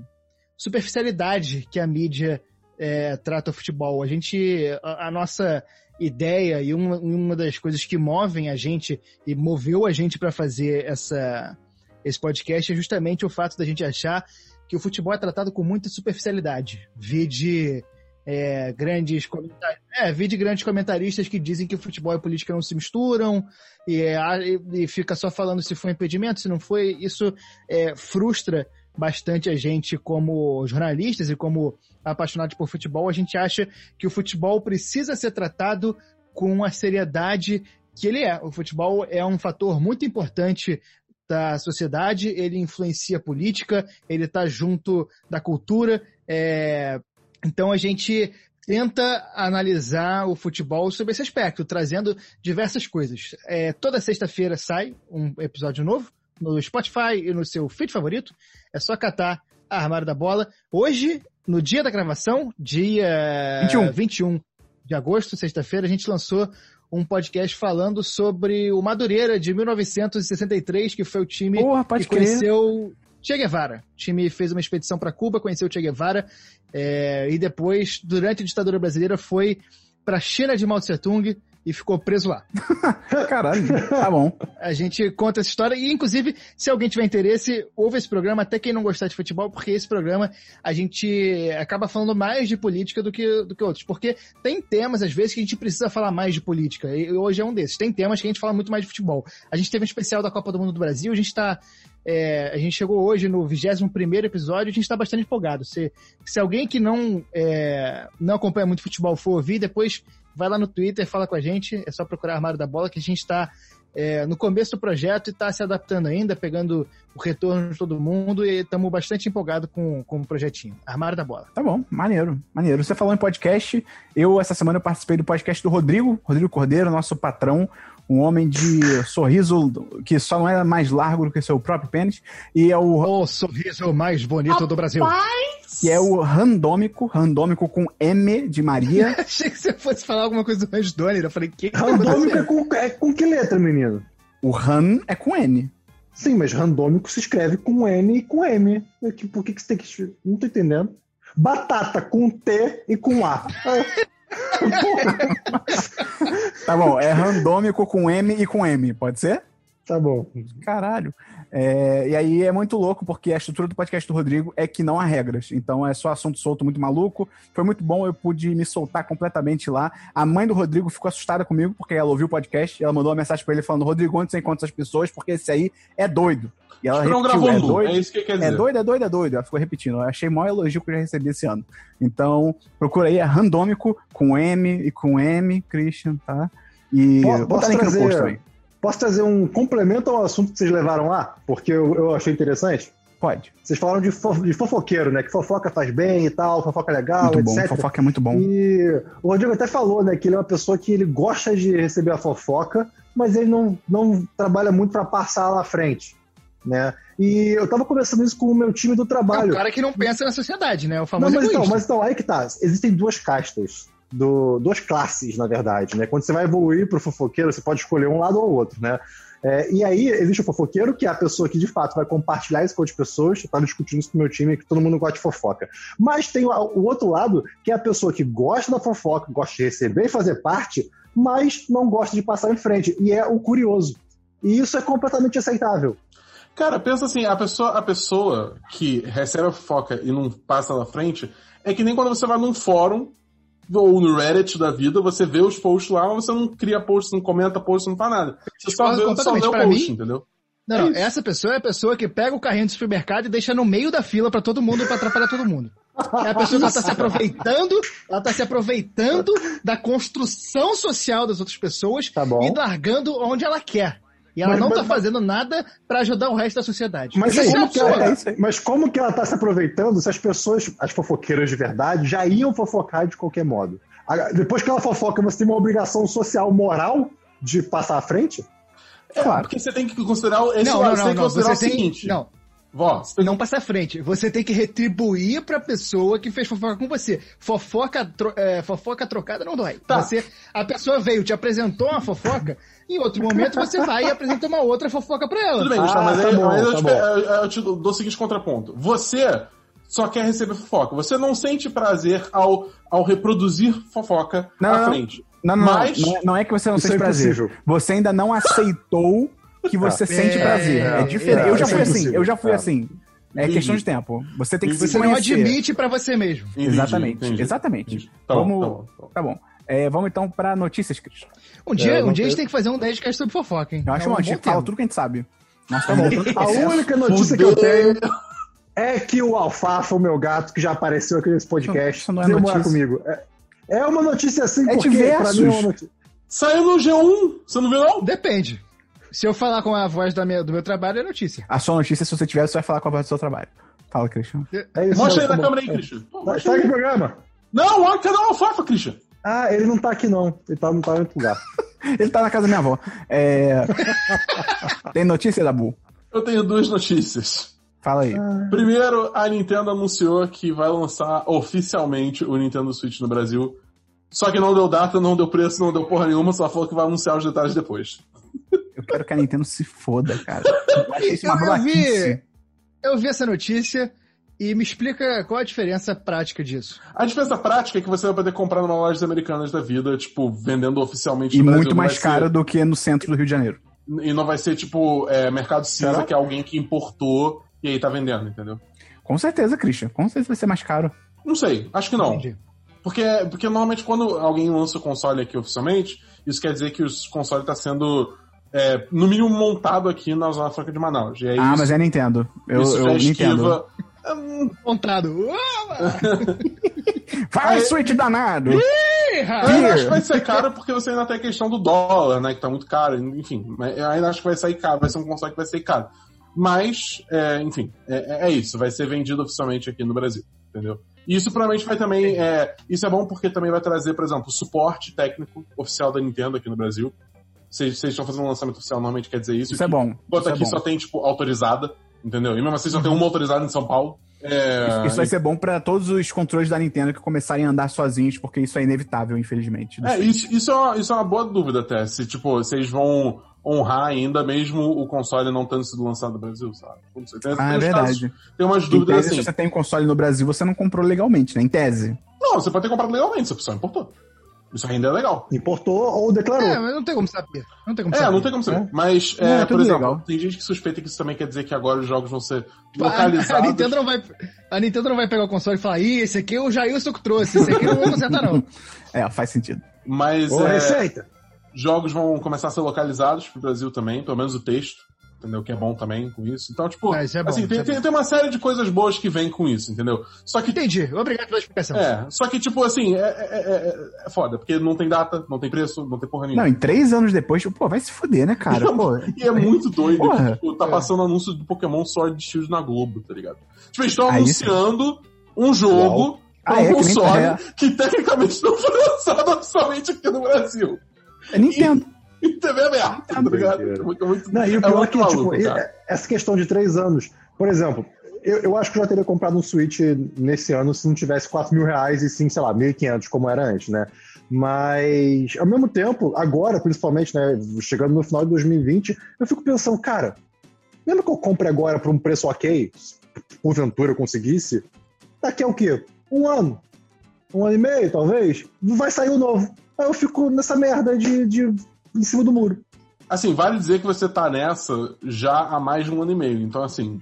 superficialidade que a mídia é, trata o futebol. A gente, a, a nossa ideia e uma, uma, das coisas que movem a gente e moveu a gente para fazer essa, esse podcast é justamente o fato da gente achar que o futebol é tratado com muita superficialidade. Vide é, grandes comentaristas, é, vi de grandes comentaristas que dizem que futebol e política não se misturam e, e, e fica só falando se foi impedimento, se não foi. Isso é, frustra bastante a gente como jornalistas e como apaixonados por futebol. A gente acha que o futebol precisa ser tratado com a seriedade que ele é. O futebol é um fator muito importante da sociedade, ele influencia a política, ele está junto da cultura. É, então a gente tenta analisar o futebol sobre esse aspecto, trazendo diversas coisas. É, toda sexta-feira sai um episódio novo no Spotify e no seu feed favorito. É só catar a Armário da Bola. Hoje, no dia da gravação, dia 21, 21 de agosto, sexta-feira, a gente lançou um podcast falando sobre o Madureira de 1963, que foi o time Porra, que conheceu Che Guevara. O time fez uma expedição para Cuba, conheceu Che Guevara é, e depois, durante a ditadura brasileira, foi para a China de Mao Tse Tung e ficou preso lá. Caralho, tá bom. A gente conta essa história e, inclusive, se alguém tiver interesse, ouve esse programa, até quem não gostar de futebol, porque esse programa a gente acaba falando mais de política do que, do que outros. Porque tem temas, às vezes, que a gente precisa falar mais de política. E hoje é um desses. Tem temas que a gente fala muito mais de futebol. A gente teve um especial da Copa do Mundo do Brasil, a gente está é, a gente chegou hoje no 21 episódio, a gente está bastante empolgado. Se, se alguém que não, é, não acompanha muito futebol for ouvir, depois vai lá no Twitter, fala com a gente, é só procurar Armário da Bola, que a gente está é, no começo do projeto e está se adaptando ainda, pegando o retorno de todo mundo e estamos bastante empolgados com, com o projetinho. Armário da Bola. Tá bom, maneiro, maneiro. Você falou em podcast, eu essa semana eu participei do podcast do Rodrigo, Rodrigo Cordeiro, nosso patrão, um homem de sorriso que só não é mais largo do que seu próprio pênis, e é o... O sorriso mais bonito do Brasil. Que é o randômico, randômico com M de Maria. Achei que você fosse falar alguma coisa do Donner, eu falei, que Randômico é com, é com que letra, menino? O ran é com N. Sim, mas randômico se escreve com N e com M. Por que, que você tem que... Não tô entendendo. Batata com T e com A. tá bom, é randômico com M e com M, pode ser? Tá bom. Caralho. É, e aí é muito louco, porque a estrutura do podcast do Rodrigo é que não há regras. Então é só assunto solto, muito maluco. Foi muito bom, eu pude me soltar completamente lá. A mãe do Rodrigo ficou assustada comigo, porque ela ouviu o podcast e ela mandou uma mensagem pra ele falando: Rodrigo, onde você encontra essas pessoas? Porque esse aí é doido. E ela Não repetiu, gravou é doido. é isso que quer É dizer. doido, é doido, é doido. Ela ficou repetindo. Eu achei o maior elogio que eu já recebi esse ano. Então, procura aí, é randômico, com M e com M, Christian, tá? E Posso- link no trazer- post também. Posso trazer um complemento ao assunto que vocês levaram lá? Porque eu, eu achei interessante. Pode. Vocês falaram de, fo- de fofoqueiro, né? Que fofoca faz bem e tal, fofoca é legal, muito bom. etc. Fofoca é muito bom. E o Rodrigo até falou, né, que ele é uma pessoa que ele gosta de receber a fofoca, mas ele não, não trabalha muito para passar lá à frente, né? E eu tava conversando isso com o meu time do É um trabalho. cara que não pensa na sociedade, né? O não, famoso mas então, egoísta. mas então, aí que tá. Existem duas castas, do, duas classes, na verdade, né? Quando você vai evoluir pro fofoqueiro, você pode escolher um lado ou outro, né? É, e aí existe o fofoqueiro, que é a pessoa que de fato vai compartilhar isso com outras pessoas. Eu tava discutindo isso com o meu time, que todo mundo gosta de fofoca. Mas tem o, o outro lado, que é a pessoa que gosta da fofoca, gosta de receber e fazer parte, mas não gosta de passar em frente. E é o curioso. E isso é completamente aceitável. Cara, pensa assim, a pessoa, a pessoa que recebe a fofoca e não passa na frente, é que nem quando você vai num fórum ou no Reddit da vida, você vê os posts lá, mas você não cria posts, não comenta posts, não faz nada. Você só vê, só vê o post, mim- entendeu? Não, É essa pessoa é a pessoa que pega o carrinho do supermercado e deixa no meio da fila pra todo mundo, pra atrapalhar todo mundo. É a pessoa que ela tá se aproveitando, ela tá se aproveitando da construção social das outras pessoas Tá e largando onde ela quer. E ela Mas- não mas- tá fazendo nada pra ajudar o resto da sociedade. Mas, Isso como é que absurdo. ela, é isso mas como que ela tá se aproveitando se as pessoas, as fofoqueiras de verdade, já iam fofocar de qualquer modo? Depois que ela fofoca, você tem uma obrigação social, moral de passar à frente? É, Claro. porque você tem que considerar esse Não, lado, não, você não, tem que não. considerar Você o tem, seguinte. não, Vó, não passar à frente. Você tem que retribuir pra pessoa que fez fofoca com você. Fofoca, tro- é, fofoca trocada não dói. Tá. Você, a pessoa veio, te apresentou uma fofoca, em outro momento você vai e apresenta uma outra fofoca pra ela. Tudo bem, Ah, Gustavo, mas, tá aí, bom, mas eu, tá te, bom. eu- eu te dou o seguinte contraponto. Você só quer receber fofoca. Você não sente prazer ao, ao reproduzir fofoca Não, à frente. Não, não, Mas- não, não, é, não é que você não sente é prazer. Você ainda não aceitou que você sente É, prazer. É, é, diferente. é, eu já fui é assim, eu já fui É. assim. É Entendi. questão de tempo. Você tem que se Você não conhecer. admite pra você mesmo. Entendi, Exatamente, entendi. exatamente. Entendi. Tá bom, Vamos- tá bom, tá bom. Tá bom. É, vamos então pra notícias, Cris. Um dia, É, um dia a gente tem que fazer um 10 sobre fofoca, hein? Eu acho É um bom, a gente fala tudo que a gente sabe. Nós Tá bom. A única notícia que eu tenho é que o Alfafa, o meu gato, que já apareceu aqui nesse podcast, Isso não é notícia. comigo. É, é uma notícia assim, É porque diversos. pra mim é uma notícia. Saiu no G1, você não viu não? Depende. Se eu falar com a voz da minha- do meu trabalho, é notícia. A sua notícia, se você tiver, você vai falar com a voz do seu trabalho. Fala, Christian. É isso, Mostra aí na câmera aí, Christian. Pô, Tá, mostra tá no programa? Não, olha, cadê o alfafa, Christian? Ah, ele não tá aqui não. Ele tá, não tá em outro lugar. Ele tá na casa da minha avó. É... Tem notícia, Dabu? Eu tenho duas notícias. Fala aí. Primeiro, a Nintendo anunciou que vai lançar oficialmente o Nintendo Switch no Brasil. Só que não deu data, não deu preço, não deu porra nenhuma, só falou que vai anunciar os detalhes depois. Eu quero que a Nintendo se foda, cara. Eu achei isso uma Eu- eu vi-. Eu vi essa notícia e me explica qual a diferença prática disso. A diferença prática é que você vai poder comprar numa lojas americanas da vida, tipo, vendendo oficialmente E no Brasil. muito mais caro ser- do que no centro do Rio de Janeiro. E não vai ser, tipo, é, mercado cinza, Será? que é alguém que importou e aí tá vendendo, entendeu? Com certeza, Christian. Com certeza vai ser mais caro. Não sei, acho que não. Entendi. Porque, porque normalmente quando alguém lança o console aqui oficialmente, isso quer dizer que o console está sendo, é, no mínimo, montado aqui na Zona Franca de Manaus. E aí Ah, isso, mas é Nintendo. Eu, isso eu já Nintendo. esquiva. Hum, Montado. Vai, Aí- Switch danado! Eu ainda acho que vai ser caro porque você ainda tem a questão do dólar, né? Que tá muito caro, enfim. Eu ainda acho que vai sair caro, vai ser um console que vai sair caro. Mas, é, enfim, é, é isso. Vai ser vendido oficialmente aqui no Brasil, entendeu? E isso provavelmente vai também. É, isso é bom porque também vai trazer, por exemplo, o suporte técnico oficial da Nintendo aqui no Brasil. Vocês vocês estão fazendo um lançamento oficial, normalmente quer dizer isso. Isso é bom. Isso é aqui bom. só tem, tipo, autorizada, entendeu? E mesmo assim só tem uma autorizada em São Paulo. É, Isso vai ser bom pra todos os controles da Nintendo que começarem a andar sozinhos, porque isso é inevitável, infelizmente. É, isso, isso, é uma, isso é uma boa dúvida até. Se, tipo, vocês vão honrar ainda mesmo o console não tendo sido lançado no Brasil, sabe? Não sei, tem, Ah, tem é verdade. casos- tem umas dúvidas tese, assim. se você tem um console no Brasil, você não comprou legalmente, né? Em tese. Não, você pode ter comprado legalmente, você só importou. Isso ainda é legal. Importou ou declarou. É, mas não tem como saber. Não tem como É, saber. não tem como saber. É. Mas, Não, é, é por exemplo, legal. tem gente que suspeita que isso também quer dizer que agora os jogos vão ser Tipo, a- localizados. A, Nintendo não vai, a Nintendo não vai pegar o console e falar, ih, esse aqui é o Jailson que trouxe, esse aqui não vou consertar não. É, faz sentido. Mas Ô, é, Receita! jogos vão começar a ser localizados pro Brasil também, pelo menos o texto. Entendeu? Que é bom também com isso. Então, tipo, Ah, isso é bom, assim, tem, é tem, tem uma série de coisas boas que vem com isso, entendeu? Só que Entendi, obrigado pela explicação. É, só que, tipo, assim, é, é, é- é foda, porque não tem data, não tem preço, não tem porra nenhuma. Não, em três anos depois, pô, vai se fuder, né, cara? Pô, E é muito doido Porra. que, tipo, tá É. passando anúncio do Pokémon Sword Shield na Globo, tá ligado? Tipo, eles estão Ah, anunciando um jogo Ah, pra é, um que console é. que tecnicamente não foi lançado oficialmente aqui no Brasil. é Nintendo. E TV aberta, tá ligado? É muito, é muito, Não, e o é pior é que, maluco, tipo, cara. essa questão de três anos, por exemplo, eu, eu acho que eu já teria comprado um Switch nesse ano se não tivesse 4 mil reais e sim, sei lá, 1.500, como era antes, né? Mas, ao mesmo tempo, agora, principalmente, né, chegando no final de 2020, eu fico pensando, cara, mesmo que eu compre agora por um preço ok, se porventura eu conseguisse, daqui a o quê? Um ano? Um ano e meio, talvez? Vai sair o novo. Aí eu fico nessa merda de, de em cima do muro. Assim, vale dizer que você tá nessa já há mais de um ano e meio. Então, assim,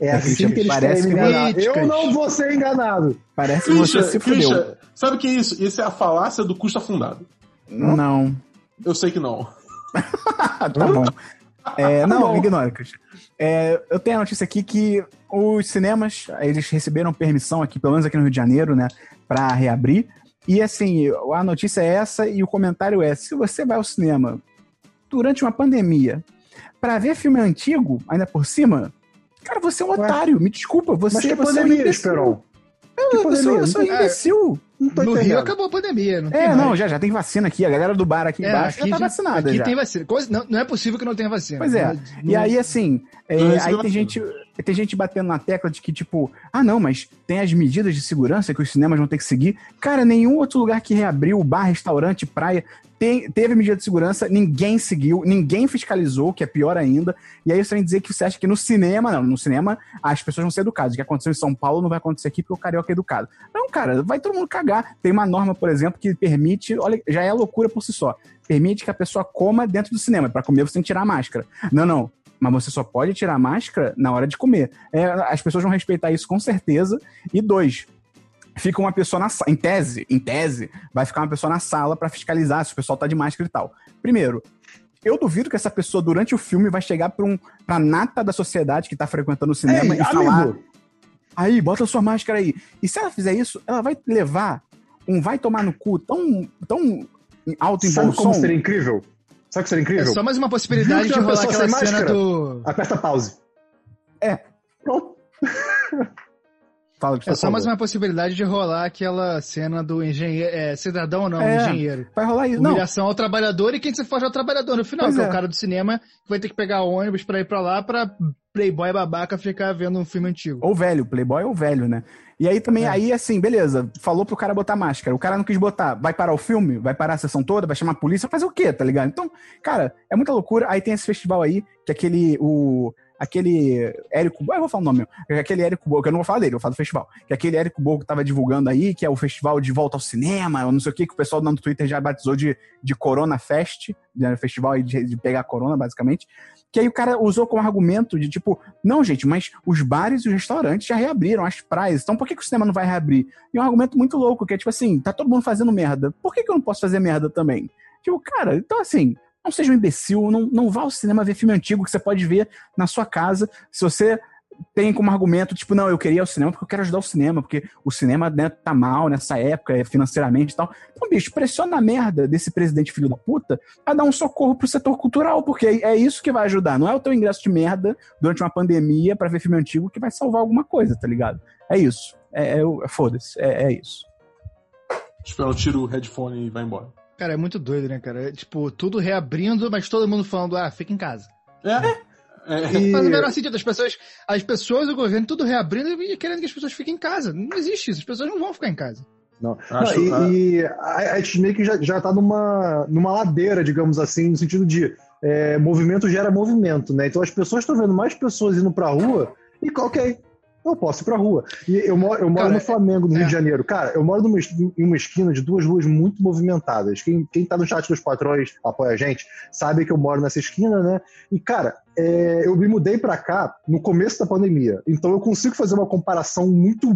É assim que eles Parece querem que-. Eu não vou ser enganado. Parece que você se fudeu. Christian, sabe o que é isso? Isso é a falácia do custo afundado. Não. Eu sei que não. Tá bom. É, não, bom. ignora, Christian. É, eu tenho a notícia aqui que os cinemas, eles receberam permissão aqui, pelo menos aqui no Rio de Janeiro, né, pra reabrir. E assim, a notícia é essa e o comentário é: se você vai ao cinema durante uma pandemia pra ver filme antigo, ainda por cima, cara, você é um Ué. otário. Me desculpa, você, Mas que você é um pandemia. Esperon? Que Eu sou, pandemia? eu sou Não tô- imbecil. Não tô No Rio acabou a pandemia, não tem É, mais. não, já, já tem vacina aqui. A galera do bar aqui É, embaixo aqui já tá já- vacinada. Aqui já. tem vacina. Coisa- não, não é possível que não tenha vacina. Pois é. Não- E aí, assim, é, aí tem vacina. gente, tem gente batendo na tecla de que, tipo, ah, não, mas tem as medidas de segurança que os cinemas vão ter que seguir. Cara, nenhum outro lugar que reabriu, bar, restaurante, praia, tem- teve medida de segurança, ninguém seguiu, ninguém fiscalizou, que é pior ainda. E aí você vem dizer que você acha que no cinema, não, no cinema as pessoas vão ser educadas. O que aconteceu em São Paulo não vai acontecer aqui porque o carioca é educado. Não, cara, vai todo mundo cagar. Tem uma norma, por exemplo, que permite, olha, já é loucura por si só. Permite que a pessoa coma dentro do cinema. Para comer você tem que tirar a máscara. Não, não. Mas você só pode tirar a máscara na hora de comer. É, as pessoas vão respeitar isso com certeza. E dois, fica uma pessoa na sala. Em tese, em tese, vai ficar uma pessoa na sala para fiscalizar se o pessoal tá de máscara e tal. Primeiro, eu duvido que essa pessoa, durante o filme, vai chegar pra, um, pra nata da sociedade que tá frequentando o cinema Ei, e falar. amigo, Aí, bota sua máscara aí. E se ela fizer isso, ela vai levar um vai tomar no cu tão, tão alto em bom sabe como som. seria incrível? Sabe que seria É incrível? só mais uma possibilidade de a rolar aquela cena máscara? do. Aperta pause. É. Pronto. Fala que É só mais uma possibilidade de rolar aquela cena do engenheiro. É, cidadão ou não, É. engenheiro. Vai rolar isso. Não, Humilhação ao trabalhador e quem se foge ao trabalhador no final, Pois que é. é. o cara do cinema que vai ter que pegar ônibus pra ir pra lá pra playboy babaca ficar vendo um filme antigo. Ou velho, Playboy ou velho, né? E aí também, É. aí assim, beleza, falou pro cara botar máscara. O cara não quis botar. Vai parar o filme? Vai parar a sessão toda? Vai chamar a polícia? Vai fazer o quê, tá ligado? Então, cara, é muita loucura. Aí tem esse festival aí, que é aquele. O, aquele Érico. Eu vou falar o nome, é aquele Érico que eu não vou falar dele, eu vou falar do festival. Que é aquele Érico que tava divulgando aí, que é o festival de volta ao cinema, ou não sei o que, que o pessoal no Twitter já batizou de, de Corona Fest, né, festival aí de, de pegar corona, basicamente. Que aí o cara usou como argumento de tipo, não, gente, mas os bares e os restaurantes já reabriram, as praias, então por que, que o cinema não vai reabrir? E é um argumento muito louco, que é tipo assim, tá todo mundo fazendo merda, por que, que eu não posso fazer merda também? Tipo, cara, então assim, não seja um imbecil, não, não vá ao cinema ver filme antigo que você pode ver na sua casa. Se você tem como argumento, tipo, não, eu queria ir ao cinema porque eu quero ajudar o cinema, porque o cinema né, tá mal nessa época, é, financeiramente e tal. Então, bicho, pressiona a merda desse presidente filho da puta a dar um socorro pro setor cultural, porque é é isso que vai ajudar. Não é o teu ingresso de merda durante uma pandemia pra ver filme antigo que vai salvar alguma coisa, tá ligado? É isso. É, é, o- foda-se. É, é isso. Espera, eu tiro o headphone e vai embora. Cara, é muito doido, né, cara? É, tipo, tudo reabrindo, mas todo mundo falando, ah, fica em casa. É. É. E- Faz o menor sentido. As pessoas, as pessoas do governo, tudo reabrindo e querendo que as pessoas fiquem em casa. Não existe isso. As pessoas não vão ficar em casa. Não. Acho- Não, e, e a, a gente meio que já, já tá numa, numa ladeira, digamos assim, no sentido de é, movimento gera movimento, né? Então as pessoas estão vendo mais pessoas indo pra rua e ok. Eu posso ir pra rua. E eu moro, eu moro Cara, no Flamengo, no é. Rio de Janeiro. Cara, eu moro numa, em uma esquina de duas ruas muito movimentadas. Quem, quem tá no chat dos patrões, apoia a gente, sabe que eu moro nessa esquina, né? E, cara, é, eu me mudei pra cá no começo da pandemia. Então eu consigo fazer uma comparação muito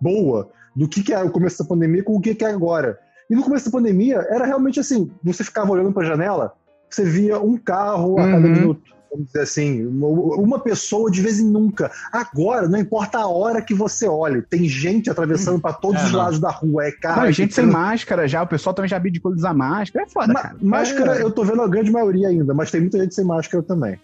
boa do que, que é o começo da pandemia com o que, que é agora. E no começo da pandemia, era realmente assim: você ficava olhando pra janela, você via um carro a cada Uhum. minuto. Vamos dizer assim, uma- pessoa de vez em nunca. Agora, não importa a hora que você olhe, tem gente atravessando pra todos É, os lados da rua. É carro. Não, é e gente sem máscara já, o pessoal também já abdicou de usar máscara. É foda, Ma- cara. Máscara, É. eu tô vendo a grande maioria ainda, mas tem muita gente sem máscara também.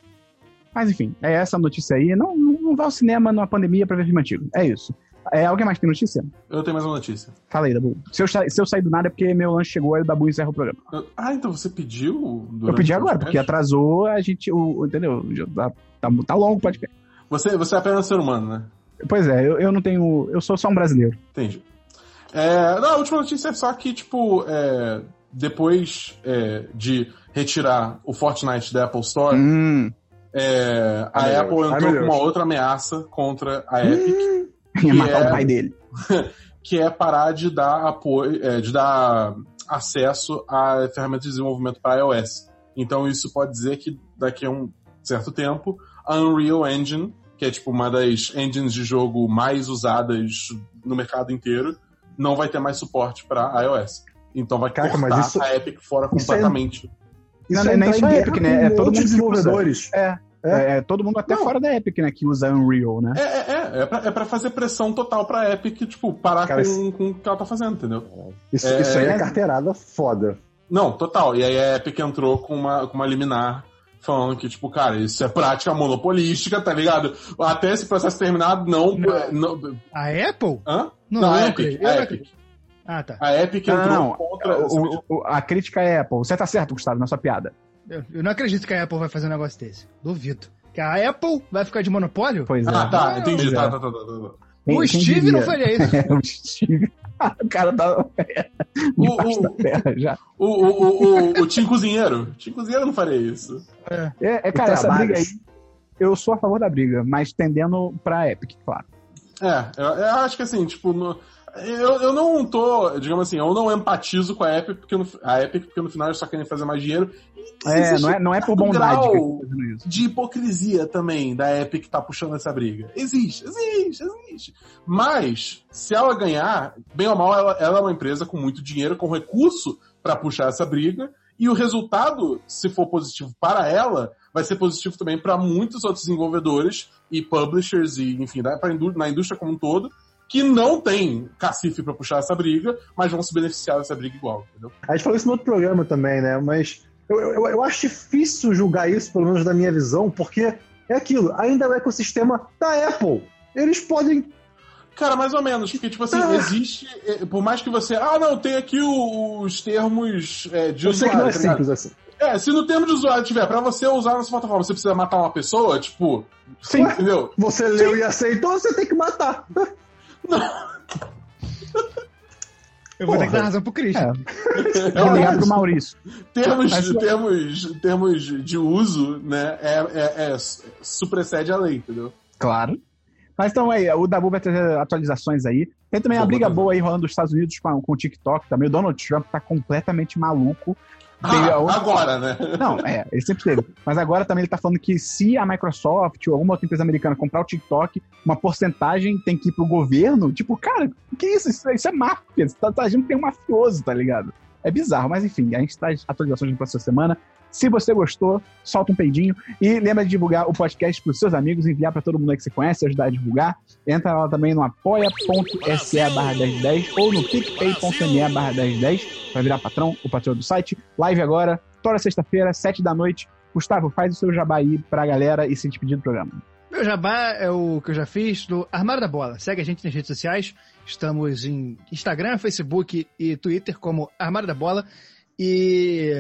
Mas enfim, é essa a notícia aí. Não, não, não vá ao cinema numa pandemia pra ver filme antigo. É isso. É, alguém mais tem notícia? Eu tenho mais uma notícia. Fala aí, Dabu. Se eu, se eu sair do nada é porque meu lanche chegou aí o Dabu encerra o programa. Eu- Ah, então você pediu? eu pedi agora, porque atrasou a gente. O, entendeu? Tá, tá, tá longo o podcast. Você, você é apenas ser humano, né? Pois é, eu, eu não tenho. Eu sou só um brasileiro. Entendi. É, não, a última notícia é só que, tipo, é, depois é, de retirar o Fortnite da Apple Store, Hum. é, a Ai, Apple. Ai, entrou com uma outra ameaça contra a Epic, Ia Que matar é- o pai dele. que é parar de dar apoio, é, de dar acesso a ferramentas de desenvolvimento para iOS. Então isso pode dizer que daqui a um certo tempo a Unreal Engine, que é tipo uma das engines de jogo mais usadas no mercado inteiro, não vai ter mais suporte para iOS. Então vai Caraca, cortar mas isso- a Epic fora isso é- completamente. Não, Isso não é é nem entrar só guerra Epic, né? É com todo outros mundo que usa. desenvolvedores. É, é, é todo mundo até Não. fora da Epic, né? Que usa Unreal, né? É, é, é, é, pra, é pra fazer pressão total pra Epic, tipo, parar Cara, com, com o que ela tá fazendo, entendeu? Isso, É, isso aí é é- carteirada foda. Não, total. E aí a Epic entrou com uma, com uma liminar falando que, tipo, cara, isso é prática monopolística, tá ligado? Até esse processo terminado, não. Não. não- A Apple? hã? Não, Não, a Epic. A Epic. acredito. Ah, tá. A Epic entrou não, contra. O- o- a crítica é Apple. Você tá certo, Gustavo, na sua piada. Eu, eu não acredito que a Apple vai fazer um negócio desse. Duvido. Que a Apple vai ficar de monopólio? Pois é. Ah, tá, entendi. Tá, é. tá, tá, tá, tá. O quem Steve diria? não faria isso. É, o Steve. o cara tá O- o- da terra já. O, o, o, o, o Tim Cozinheiro. Tim Cozinheiro não faria isso. É, é, cara, essa briga aí, eu sou a favor da briga, mas tendendo pra Epic, claro. É, eu, eu acho que assim, tipo, no- eu, eu não tô, digamos assim, eu não empatizo com a Epic, porque no, a Epic, porque no final eles só querem fazer mais dinheiro. É, não é, não é por bondade que de hipocrisia também da Epic tá puxando essa briga. Existe, existe, existe. Mas, se ela ganhar, bem ou mal, ela, ela é uma empresa com muito dinheiro, com recurso pra puxar essa briga. E o resultado, se for positivo para ela, vai ser positivo também para muitos outros desenvolvedores e publishers e, enfim, na indústria como um todo, que não tem cacife pra puxar essa briga, mas vão se beneficiar dessa briga igual, entendeu? A gente falou isso no outro programa também, né? Mas eu, eu, eu acho difícil julgar isso, pelo menos da minha visão, porque é aquilo, ainda é o ecossistema da Apple. Eles podem. Cara, mais ou menos, porque, tipo assim, Ah. existe. eh, Por mais que você. Ah, não, tem aqui os termos eh, de Eu sei que não é usuário. tá simples assim. É, se no termo de usuário tiver, pra você usar na sua plataforma, você precisa matar uma pessoa, tipo. Sim. Entendeu? Você leu e aceitou, você tem que matar. Eu vou ter Porra. que dar razão pro Christian. É, vou ligar pro Maurício. Termos, Mas- termos, termos de uso, né, é, é, é, suprecede a lei, entendeu? Claro. Mas então aí, o Dabu vai trazer atualizações aí. Tem também a Vou briga trazer. boa aí rolando dos Estados Unidos com, a- com o TikTok também. O Donald Trump tá completamente maluco. A Ah, outra- agora, né? Não, é, ele sempre teve. Mas agora também ele tá falando que se a Microsoft ou alguma outra empresa americana comprar o TikTok, uma porcentagem tem que ir pro governo. Tipo, cara, o que é isso? Isso, isso é máfia. Você tá, tá agindo que tem um mafioso, tá ligado? É bizarro, mas enfim, a gente traz atualizações na próxima semana. Se você gostou, solta um peidinho e lembra de divulgar o podcast pros seus amigos, enviar pra todo mundo que você conhece, ajudar a divulgar. Entra lá também no apoia.se barra 1010 ou no picpay.me barra 1010 para virar patrão, o patrão do site. Live agora, toda sexta-feira, sete da noite. Gustavo, faz o seu jabá aí pra galera e se despedir do programa. Meu jabá é o que eu já fiz do Armário da Bola. Segue a gente nas redes sociais. Estamos em Instagram, Facebook e Twitter como Armário da Bola. E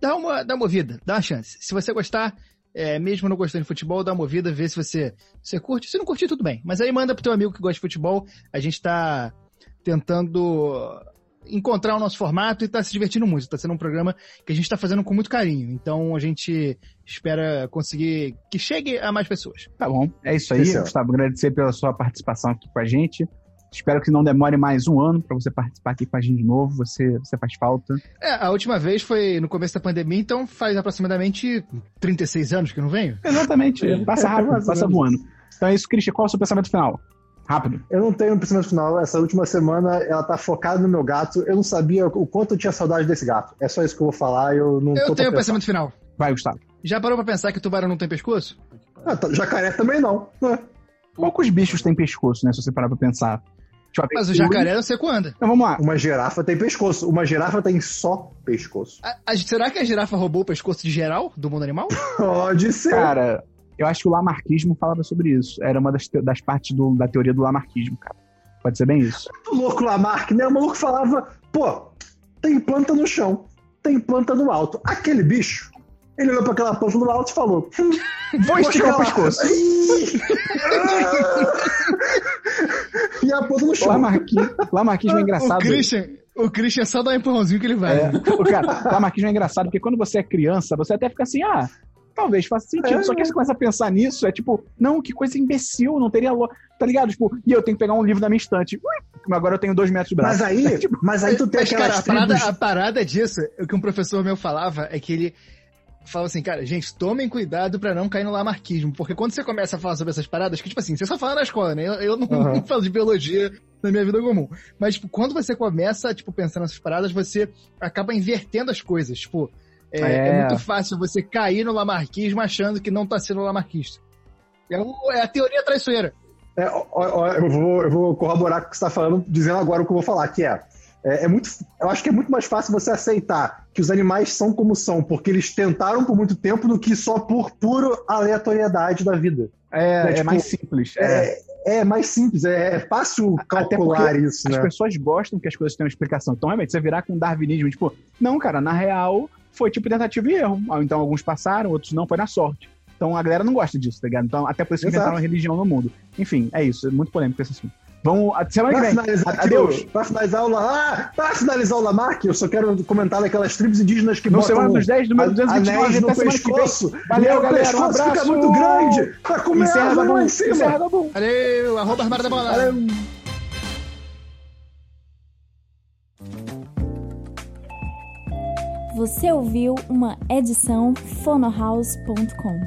dá uma, dá uma ouvida, dá uma chance. Se você gostar, é, mesmo não gostando de futebol, dá uma ouvida, vê se você, você curte. Se não curtir, tudo bem. Mas aí manda pro teu amigo que gosta de futebol. A gente tá tentando encontrar o nosso formato e tá se divertindo muito. Tá sendo um programa que a gente tá fazendo com muito carinho. Então a gente espera conseguir que chegue a mais pessoas. Tá bom. É isso aí, Isso é. Gustavo. Agradecer pela sua participação aqui com a gente. Espero que não demore mais um ano pra você participar aqui com a gente de novo. Você, você faz falta. É, a última vez foi no começo da pandemia, então faz aproximadamente 36 anos que eu não venho. Exatamente. Passa rápido, passa menos. voando. Então é isso, Christian. Qual é o seu pensamento final? Rápido. Eu não tenho um pensamento final. Essa última semana ela tá focada no meu gato. Eu não sabia o quanto eu tinha saudade desse gato. É só isso que eu vou falar. Eu não Eu tô tenho o pra pensamento final. Vai, Gustavo. Já parou pra pensar que tubarão não tem pescoço? Ah, tá, jacaré também não. né? Poucos bichos têm pescoço, né? Se você parar pra pensar. Tipo, Mas o jacaré não sei quando anda. Então vamos lá. Uma girafa tem pescoço. Uma girafa tem só pescoço. A- a- será que a girafa roubou o pescoço de geral do mundo animal? Pode ser. Cara, eu acho que o lamarquismo falava sobre isso. Era uma das, das partes do- da teoria do lamarquismo, cara. Pode ser bem isso. O louco Lamarck, né? O maluco falava, pô, tem planta no chão, tem planta no alto. Aquele bicho, ele olhou pra aquela planta no alto e falou: hum, Vou esticar o lá." pescoço. E a planta no chão. Lamarqui, lamarquismo é O engraçado. Christian, o Christian só dá um empurrãozinho que ele vai. É, o cara, lamarquismo é engraçado porque quando você é criança, você até fica assim, ah, talvez faça sentido. É. Só que aí você começa a pensar nisso, é tipo, não, que coisa imbecil, não teria lo... Tá ligado? Tipo, e eu tenho que pegar um livro da minha estante. Ui, agora eu tenho dois metros de braço. Mas aí, Tipo, mas aí tu tem Mas, cara, aquelas a parada, a parada disso, o que um professor meu falava é que ele falava assim, cara, gente, tomem cuidado pra não cair no lamarquismo, porque quando você começa a falar sobre essas paradas, que tipo assim, você só fala na escola, né? Eu, eu não, Aham. não falo de biologia na minha vida comum. Mas, tipo, quando você começa, tipo, pensando nessas paradas, você acaba invertendo as coisas. Tipo, é, É. é muito fácil você cair no lamarquismo achando que não tá sendo lamarquista. É, o- é a teoria traiçoeira. É, ó, ó, eu, vou, eu vou corroborar com o que você está falando, dizendo agora o que eu vou falar, que é, é, é muito, eu acho que é muito mais fácil você aceitar que os animais são como são, porque eles tentaram por muito tempo, do que só por pura aleatoriedade da vida. é, é, é tipo, mais simples. É. É, é mais simples, é, é fácil calcular isso, As né? pessoas gostam que as coisas tenham explicação. Então, realmente, você virar com darwinismo, tipo, não, cara, na real, foi tipo tentativa e erro. Ah, Então, alguns passaram, outros não, foi na sorte. Então, a galera não gosta disso, tá ligado? Então, até por isso que Exato. inventaram a religião no mundo. Enfim, é isso. É muito polêmico esse assunto. Vamos, semana que Pra vem. finalizar, Adeus. pra finalizar o La- ah, pra finalizar o Lamarck, eu só quero comentar daquelas tribos indígenas que No botam Semana dos 10, número a- 229, anéis no até semana que vem. pescoço. Valeu, e galera, um pescoço abraço. fica muito grande pra comer Encerra da cima. Encerra da Bum. Valeu, arroba armário da bola. Você ouviu uma edição fonohouse.com.